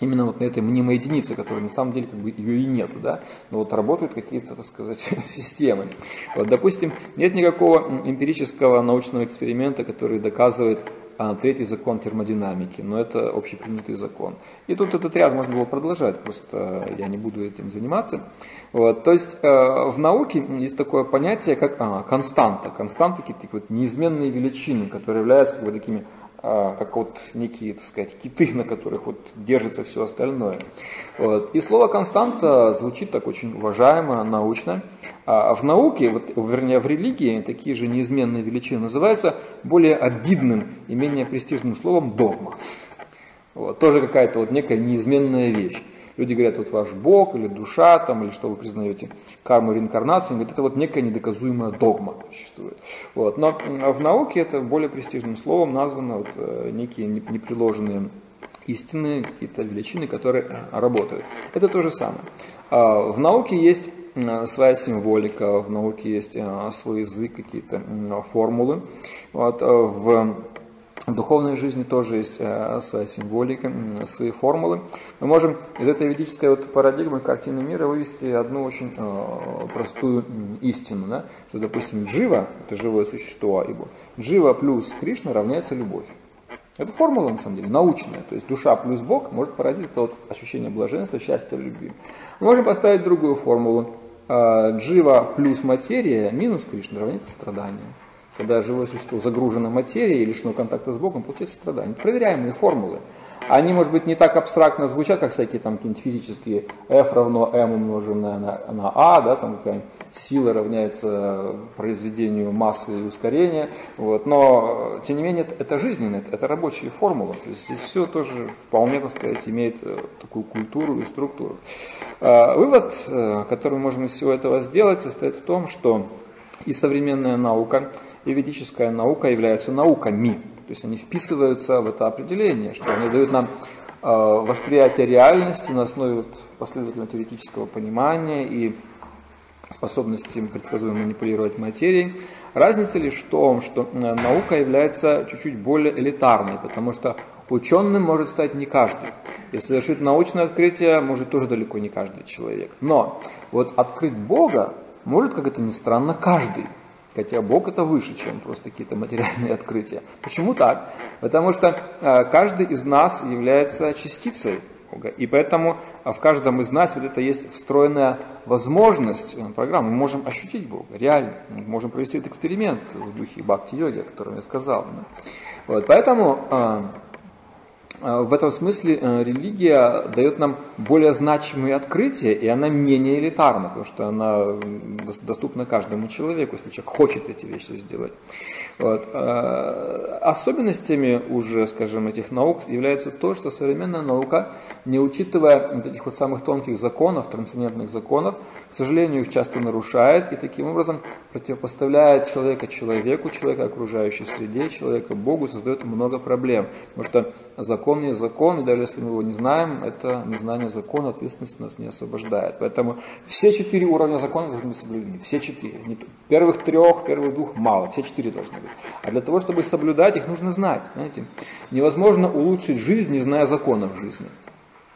именно вот на этой мнимой единице, которая на самом деле как бы ее и нету, да, но вот работают какие-то, так сказать, системы. Вот, допустим, нет никакого эмпирического научного эксперимента, который доказывает а, третий закон термодинамики, но это общепринятый закон. И тут этот ряд можно было продолжать, просто я не буду этим заниматься. Вот, то есть э, в науке есть такое понятие, как а, константа. Константы, такие вот неизменные величины, которые являются как бы такими как вот некие, так сказать, киты, на которых вот держится все остальное. Вот. И слово константа звучит так очень уважаемо, научно. А в науке, вот, вернее в религии, такие же неизменные величины называются более обидным и менее престижным словом догма. Вот. Тоже какая-то вот некая неизменная вещь. Люди говорят, вот ваш Бог или душа, там, или что вы признаете, карму, реинкарнацию, говорят, это вот некая недоказуемая догма существует. Вот. Но в науке это более престижным словом названо вот, э, некие неприложенные истины, какие-то величины, которые работают. Это то же самое. А, в науке есть своя символика, в науке есть свой язык, какие-то формулы. Вот, в в духовной жизни тоже есть э, своя символика, свои формулы. Мы можем из этой ведической вот парадигмы картины мира вывести одну очень э, простую истину, да? что, допустим, джива, это живое существо, ибо джива плюс Кришна равняется любовь. Это формула, на самом деле, научная. То есть душа плюс Бог может породить это вот ощущение блаженства, счастья, любви. Мы можем поставить другую формулу. Э, джива плюс материя минус Кришна равняется страданию. Когда живое существо загружено материей и лишено контакта с Богом, получается страдание. Это проверяемые формулы. Они, может быть, не так абстрактно звучат, как всякие там какие-нибудь физические F равно M умноженное на, на A, да, там какая-нибудь сила равняется произведению массы и ускорения. Вот. Но, тем не менее, это, это жизненно, это, это рабочие формулы. То есть здесь все тоже вполне, так сказать, имеет э, такую культуру и структуру. А, вывод, э, который мы можем из всего этого сделать, состоит в том, что и современная наука, и ведическая наука являются науками. То есть они вписываются в это определение, что они дают нам э, восприятие реальности на основе последовательного теоретического понимания и способности предсказуемо манипулировать материей. Разница лишь в том, что э, наука является чуть-чуть более элитарной, потому что ученым может стать не каждый. Если совершить научное открытие, может тоже далеко не каждый человек. Но вот открыть Бога может, как это ни странно, каждый. Хотя Бог это выше, чем просто какие-то материальные открытия. Почему так? Потому что э, каждый из нас является частицей Бога. И поэтому э, в каждом из нас вот это есть встроенная возможность э, программы. Мы можем ощутить Бога, реально. Мы можем провести этот эксперимент в духе бхакти-йоги, о котором я сказал. Вот, поэтому в этом смысле э, религия дает нам более значимые открытия, и она менее элитарна, потому что она доступна каждому человеку, если человек хочет эти вещи сделать. Вот. А, особенностями уже, скажем, этих наук является то, что современная наука, не учитывая вот этих вот самых тонких законов, трансцендентных законов, к сожалению, их часто нарушает и таким образом противопоставляет человека человеку, человека окружающей среде, человека Богу, создает много проблем. Потому что закон есть закон, и даже если мы его не знаем, это незнание закона, ответственность нас не освобождает. Поэтому все четыре уровня закона должны быть соблюдены. Все четыре. Первых трех, первых двух мало, все четыре должны быть. А для того, чтобы соблюдать, их нужно знать. Знаете? Невозможно улучшить жизнь, не зная законов жизни.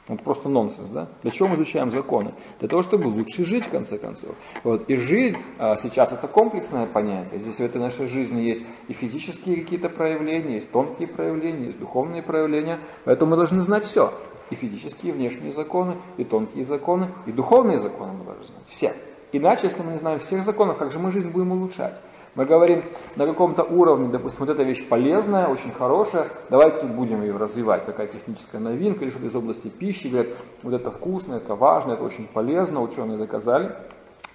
Это просто нонсенс, да? Для чего мы изучаем законы? Для того, чтобы лучше жить, в конце концов. Вот. И жизнь а, сейчас это комплексное понятие. Здесь в этой нашей жизни есть и физические какие-то проявления, есть тонкие проявления, есть духовные проявления. Поэтому мы должны знать все. И физические, и внешние законы, и тонкие законы, и духовные законы мы должны знать. Все. Иначе, если мы не знаем всех законов, как же мы жизнь будем улучшать? Мы говорим на каком-то уровне, допустим, вот эта вещь полезная, очень хорошая, давайте будем ее развивать, какая техническая новинка, или что-то из области пищи, говорят, вот это вкусно, это важно, это очень полезно, ученые доказали.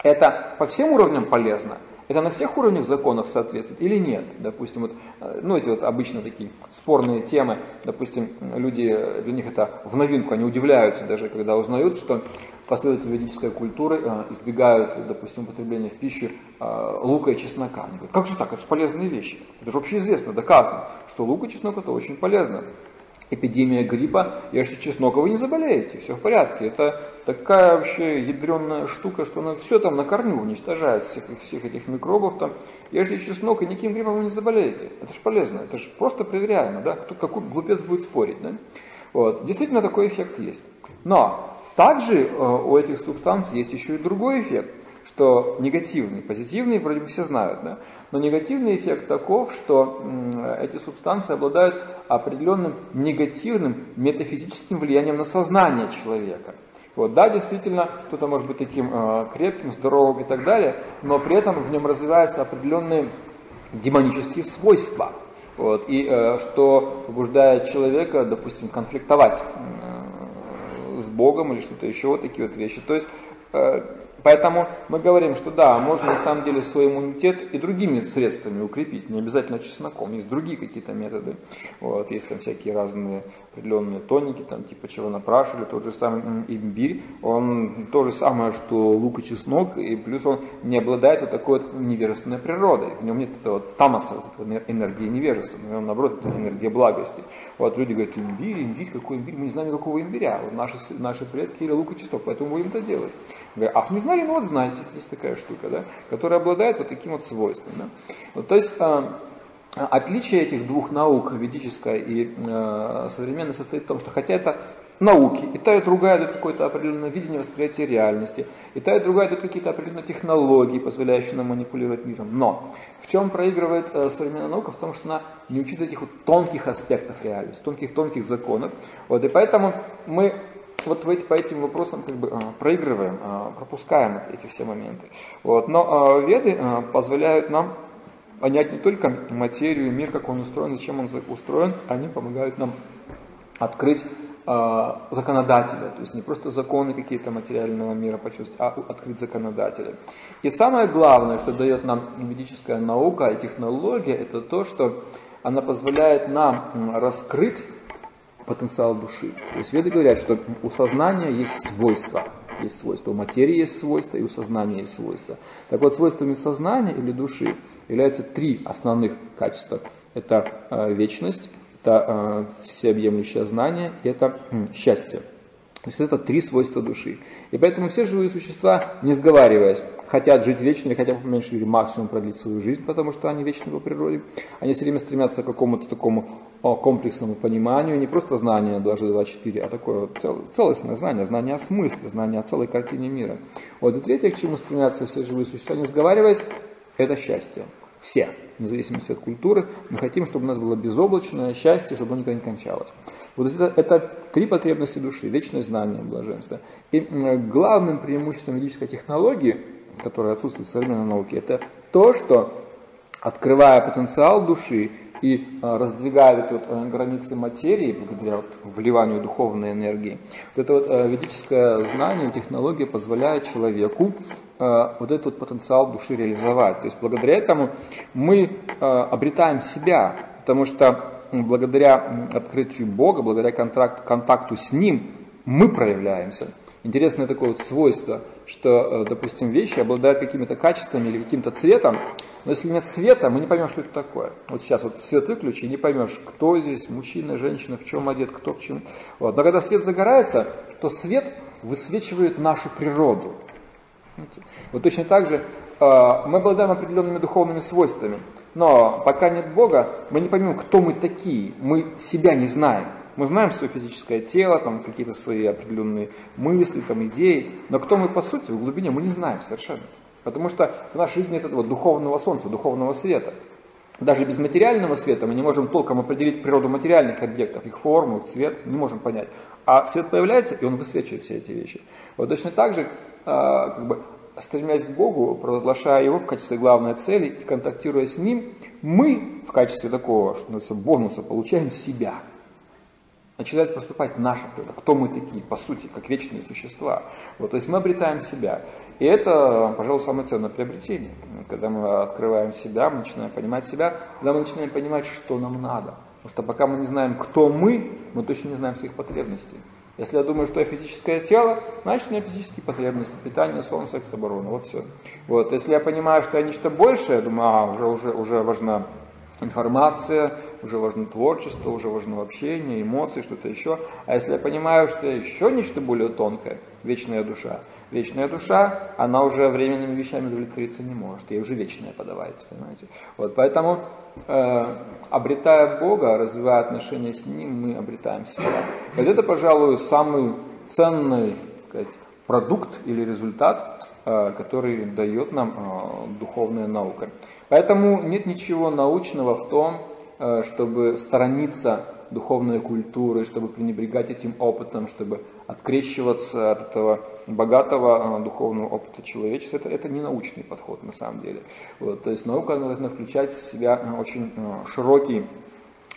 Это по всем уровням полезно, это на всех уровнях законов соответствует или нет? Допустим, вот, э, ну эти вот обычно такие спорные темы, допустим, люди, для них это в новинку, они удивляются даже, когда узнают, что последователи ведической культуры э, избегают, допустим, употребления в пищу э, лука и чеснока. Они говорят, как же так, это же полезные вещи. Это же вообще известно, доказано, что лук и чеснок это очень полезно эпидемия гриппа, ешьте чеснок, вы не заболеете, все в порядке. Это такая вообще ядреная штука, что она все там на корню уничтожает, всех, всех этих микробов там. Ешьте чеснок, и никаким гриппом вы не заболеете. Это же полезно, это же просто проверяемо, да? Кто, какой глупец будет спорить, да? Вот. Действительно такой эффект есть. Но также э, у этих субстанций есть еще и другой эффект – что негативный, позитивный вроде бы все знают, да? но негативный эффект таков, что эти субстанции обладают определенным негативным метафизическим влиянием на сознание человека. Вот, да, действительно, кто-то может быть таким э, крепким, здоровым и так далее, но при этом в нем развиваются определенные демонические свойства. Вот, и э, что побуждает человека, допустим, конфликтовать Богом или что-то еще, вот такие вот вещи. То есть э, Поэтому мы говорим, что да, можно на самом деле свой иммунитет и другими средствами укрепить, не обязательно чесноком, есть другие какие-то методы. Вот, есть там всякие разные определенные тоники, там типа чего напрашивали, тот же самый имбирь, он то же самое, что лук и чеснок, и плюс он не обладает вот такой вот невежественной природой, в нем нет этого тамаса, вот этого энергии невежества, в нем наоборот это энергия благости. Вот люди говорят, имбирь, имбирь, какой имбирь, мы не знаем никакого имбиря, вот наши, наши предки ели лук и чеснок, поэтому будем это делать. Ах, не знали, ну вот знаете, есть такая штука, да, которая обладает вот таким вот свойством. Да. Вот, то есть а, отличие этих двух наук, ведическая и э, современная, состоит в том, что хотя это науки, и та и другая дает какое-то определенное видение восприятия реальности, и та и другая дает какие-то определенные технологии, позволяющие нам манипулировать миром. Но в чем проигрывает э, современная наука? В том, что она не учит этих вот тонких аспектов реальности, тонких-тонких законов. Вот, и поэтому мы вот по этим вопросам как бы а, проигрываем, а, пропускаем эти все моменты. Вот. Но а, веды позволяют нам понять не только материю, мир, как он устроен, зачем он устроен, они помогают нам открыть законодателя, то есть не просто законы какие-то материального мира почувствовать, а открыть законодателя. И самое главное, что дает нам ведическая наука и технология, это то, что она позволяет нам раскрыть потенциал души. То есть веды говорят, что у сознания есть свойства. Есть свойства. У материи есть свойства, и у сознания есть свойства. Так вот, свойствами сознания или души являются три основных качества. Это э, вечность, это э, всеобъемлющее знание и это э, счастье. То есть это три свойства души. И поэтому все живые существа, не сговариваясь, хотят жить вечно или хотя бы по меньшей максимум продлить свою жизнь, потому что они вечны по природе. Они все время стремятся к какому-то такому комплексному пониманию, не просто знание 2 2, 4, а такое цел, целостное знание, знание о смысле, знание о целой картине мира. Вот и третье, к чему стремятся все живые существа, не сговариваясь, это счастье. Все, вне зависимости от культуры, мы хотим, чтобы у нас было безоблачное счастье, чтобы оно никогда не кончалось. Вот это, это три потребности души, вечное знание, блаженство. И главным преимуществом ведической технологии, которая отсутствует в современной науке, это то, что открывая потенциал души и а, раздвигая эти вот э, границы материи благодаря вот вливанию духовной энергии, вот это вот э, ведическое знание, технология позволяет человеку вот этот вот потенциал души реализовать. То есть благодаря этому мы обретаем себя, потому что благодаря открытию Бога, благодаря контракт, контакту с Ним, мы проявляемся. Интересное такое вот свойство, что, э, допустим, вещи обладают какими-то качествами или каким-то цветом, но если нет света, мы не поймем, что это такое. Вот сейчас вот свет выключи, и не поймешь, кто здесь, мужчина, женщина, в чем одет, кто к чему. Вот. Но когда свет загорается, то свет высвечивает нашу природу. Вот точно так же э, мы обладаем определенными духовными свойствами. Но пока нет Бога, мы не поймем, кто мы такие, мы себя не знаем. Мы знаем свое физическое тело, там какие-то свои определенные мысли, там идеи, но кто мы по сути в глубине мы не знаем совершенно. Потому что в нашей жизни нет этого духовного солнца, духовного света. Даже без материального света мы не можем толком определить природу материальных объектов, их форму, цвет, не можем понять. А свет появляется, и он высвечивает все эти вещи. Вот точно так же, а, как бы, стремясь к Богу, провозглашая Его в качестве главной цели и контактируя с Ним, мы в качестве такого, что называется, бонуса получаем себя. Начинает поступать наша природа, кто мы такие, по сути, как вечные существа. Вот, то есть мы обретаем себя. И это, пожалуй, самое ценное приобретение. Когда мы открываем себя, мы начинаем понимать себя, когда мы начинаем понимать, что нам надо. Потому что пока мы не знаем, кто мы, мы точно не знаем своих потребностей. Если я думаю, что я физическое тело, значит у меня физические потребности, питание, сон, секс, оборона, вот все. Вот. Если я понимаю, что я нечто большее, я думаю, а, уже, уже, уже важна информация, уже важно творчество, уже важно общение, эмоции, что-то еще. А если я понимаю, что еще нечто более тонкое, вечная душа, вечная душа, она уже временными вещами удовлетвориться не может, ей уже вечная подавается, понимаете. Вот, поэтому, э, обретая Бога, развивая отношения с Ним, мы обретаем себя. Вот это, пожалуй, самый ценный, так сказать, продукт или результат, э, который дает нам э, духовная наука. Поэтому нет ничего научного в том, э, чтобы сторониться духовной культуры, чтобы пренебрегать этим опытом, чтобы открещиваться от этого богатого э, духовного опыта человечества, это, это не научный подход на самом деле. Вот, то есть наука должна включать в себя э, очень широкий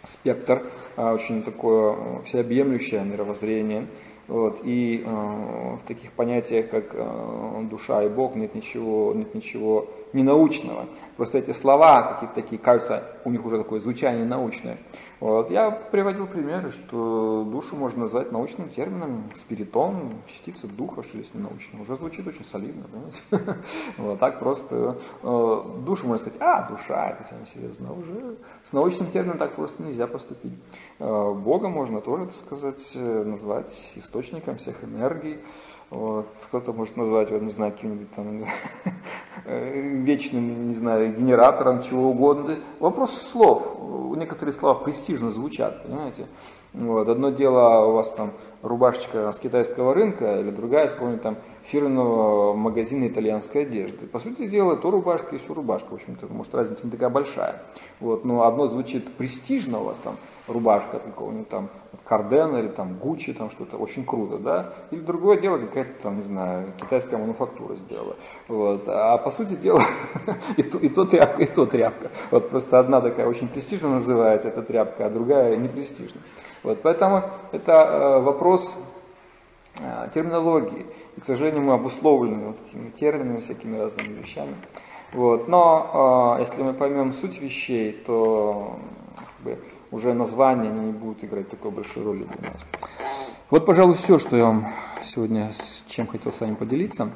спектр, очень такое всеобъемлющее мировоззрение. Вот, и э, в таких понятиях, как э, душа и Бог, нет ничего, нет ничего ненаучного. Просто эти слова какие-то такие, кажутся, у них уже такое звучание научное. Вот. Я приводил примеры, что душу можно назвать научным термином спиритон, частица духа, что если научно. Уже звучит очень солидно, понимаете? Вот так просто э, душу можно сказать, а, душа, это прям серьезно. Уже с научным термином так просто нельзя поступить. Э, Бога можно тоже, так сказать, э, назвать источником всех энергий. Вот. Кто-то может назвать, вот, не знаю, каким-нибудь там вечным, не знаю, генератором, чего угодно. То есть вопрос слов. Некоторые слова престижно звучат, понимаете. Вот. Одно дело у вас там рубашечка с китайского рынка, или другая с какого-нибудь там фирменного магазина итальянской одежды. По сути дела, то рубашка и все рубашка, в общем-то, может разница не такая большая. Вот, но одно звучит престижно у вас там, рубашка какого-нибудь там Кардена или там Гуччи, там что-то очень круто, да, или другое дело какая-то там, не знаю, китайская мануфактура сделала. Вот. А по сути дела и, то, и то тряпка, и то тряпка. Вот просто одна такая очень престижно называется, эта тряпка, а другая не престижно. Вот. Поэтому это э, вопрос э, терминологии. И, к сожалению, мы обусловлены вот этими терминами, всякими разными вещами. Вот. Но э, если мы поймем суть вещей, то как бы, уже названия не будут играть такой большой роли для нас. Вот, пожалуй, все, что я вам сегодня чем хотел с вами поделиться.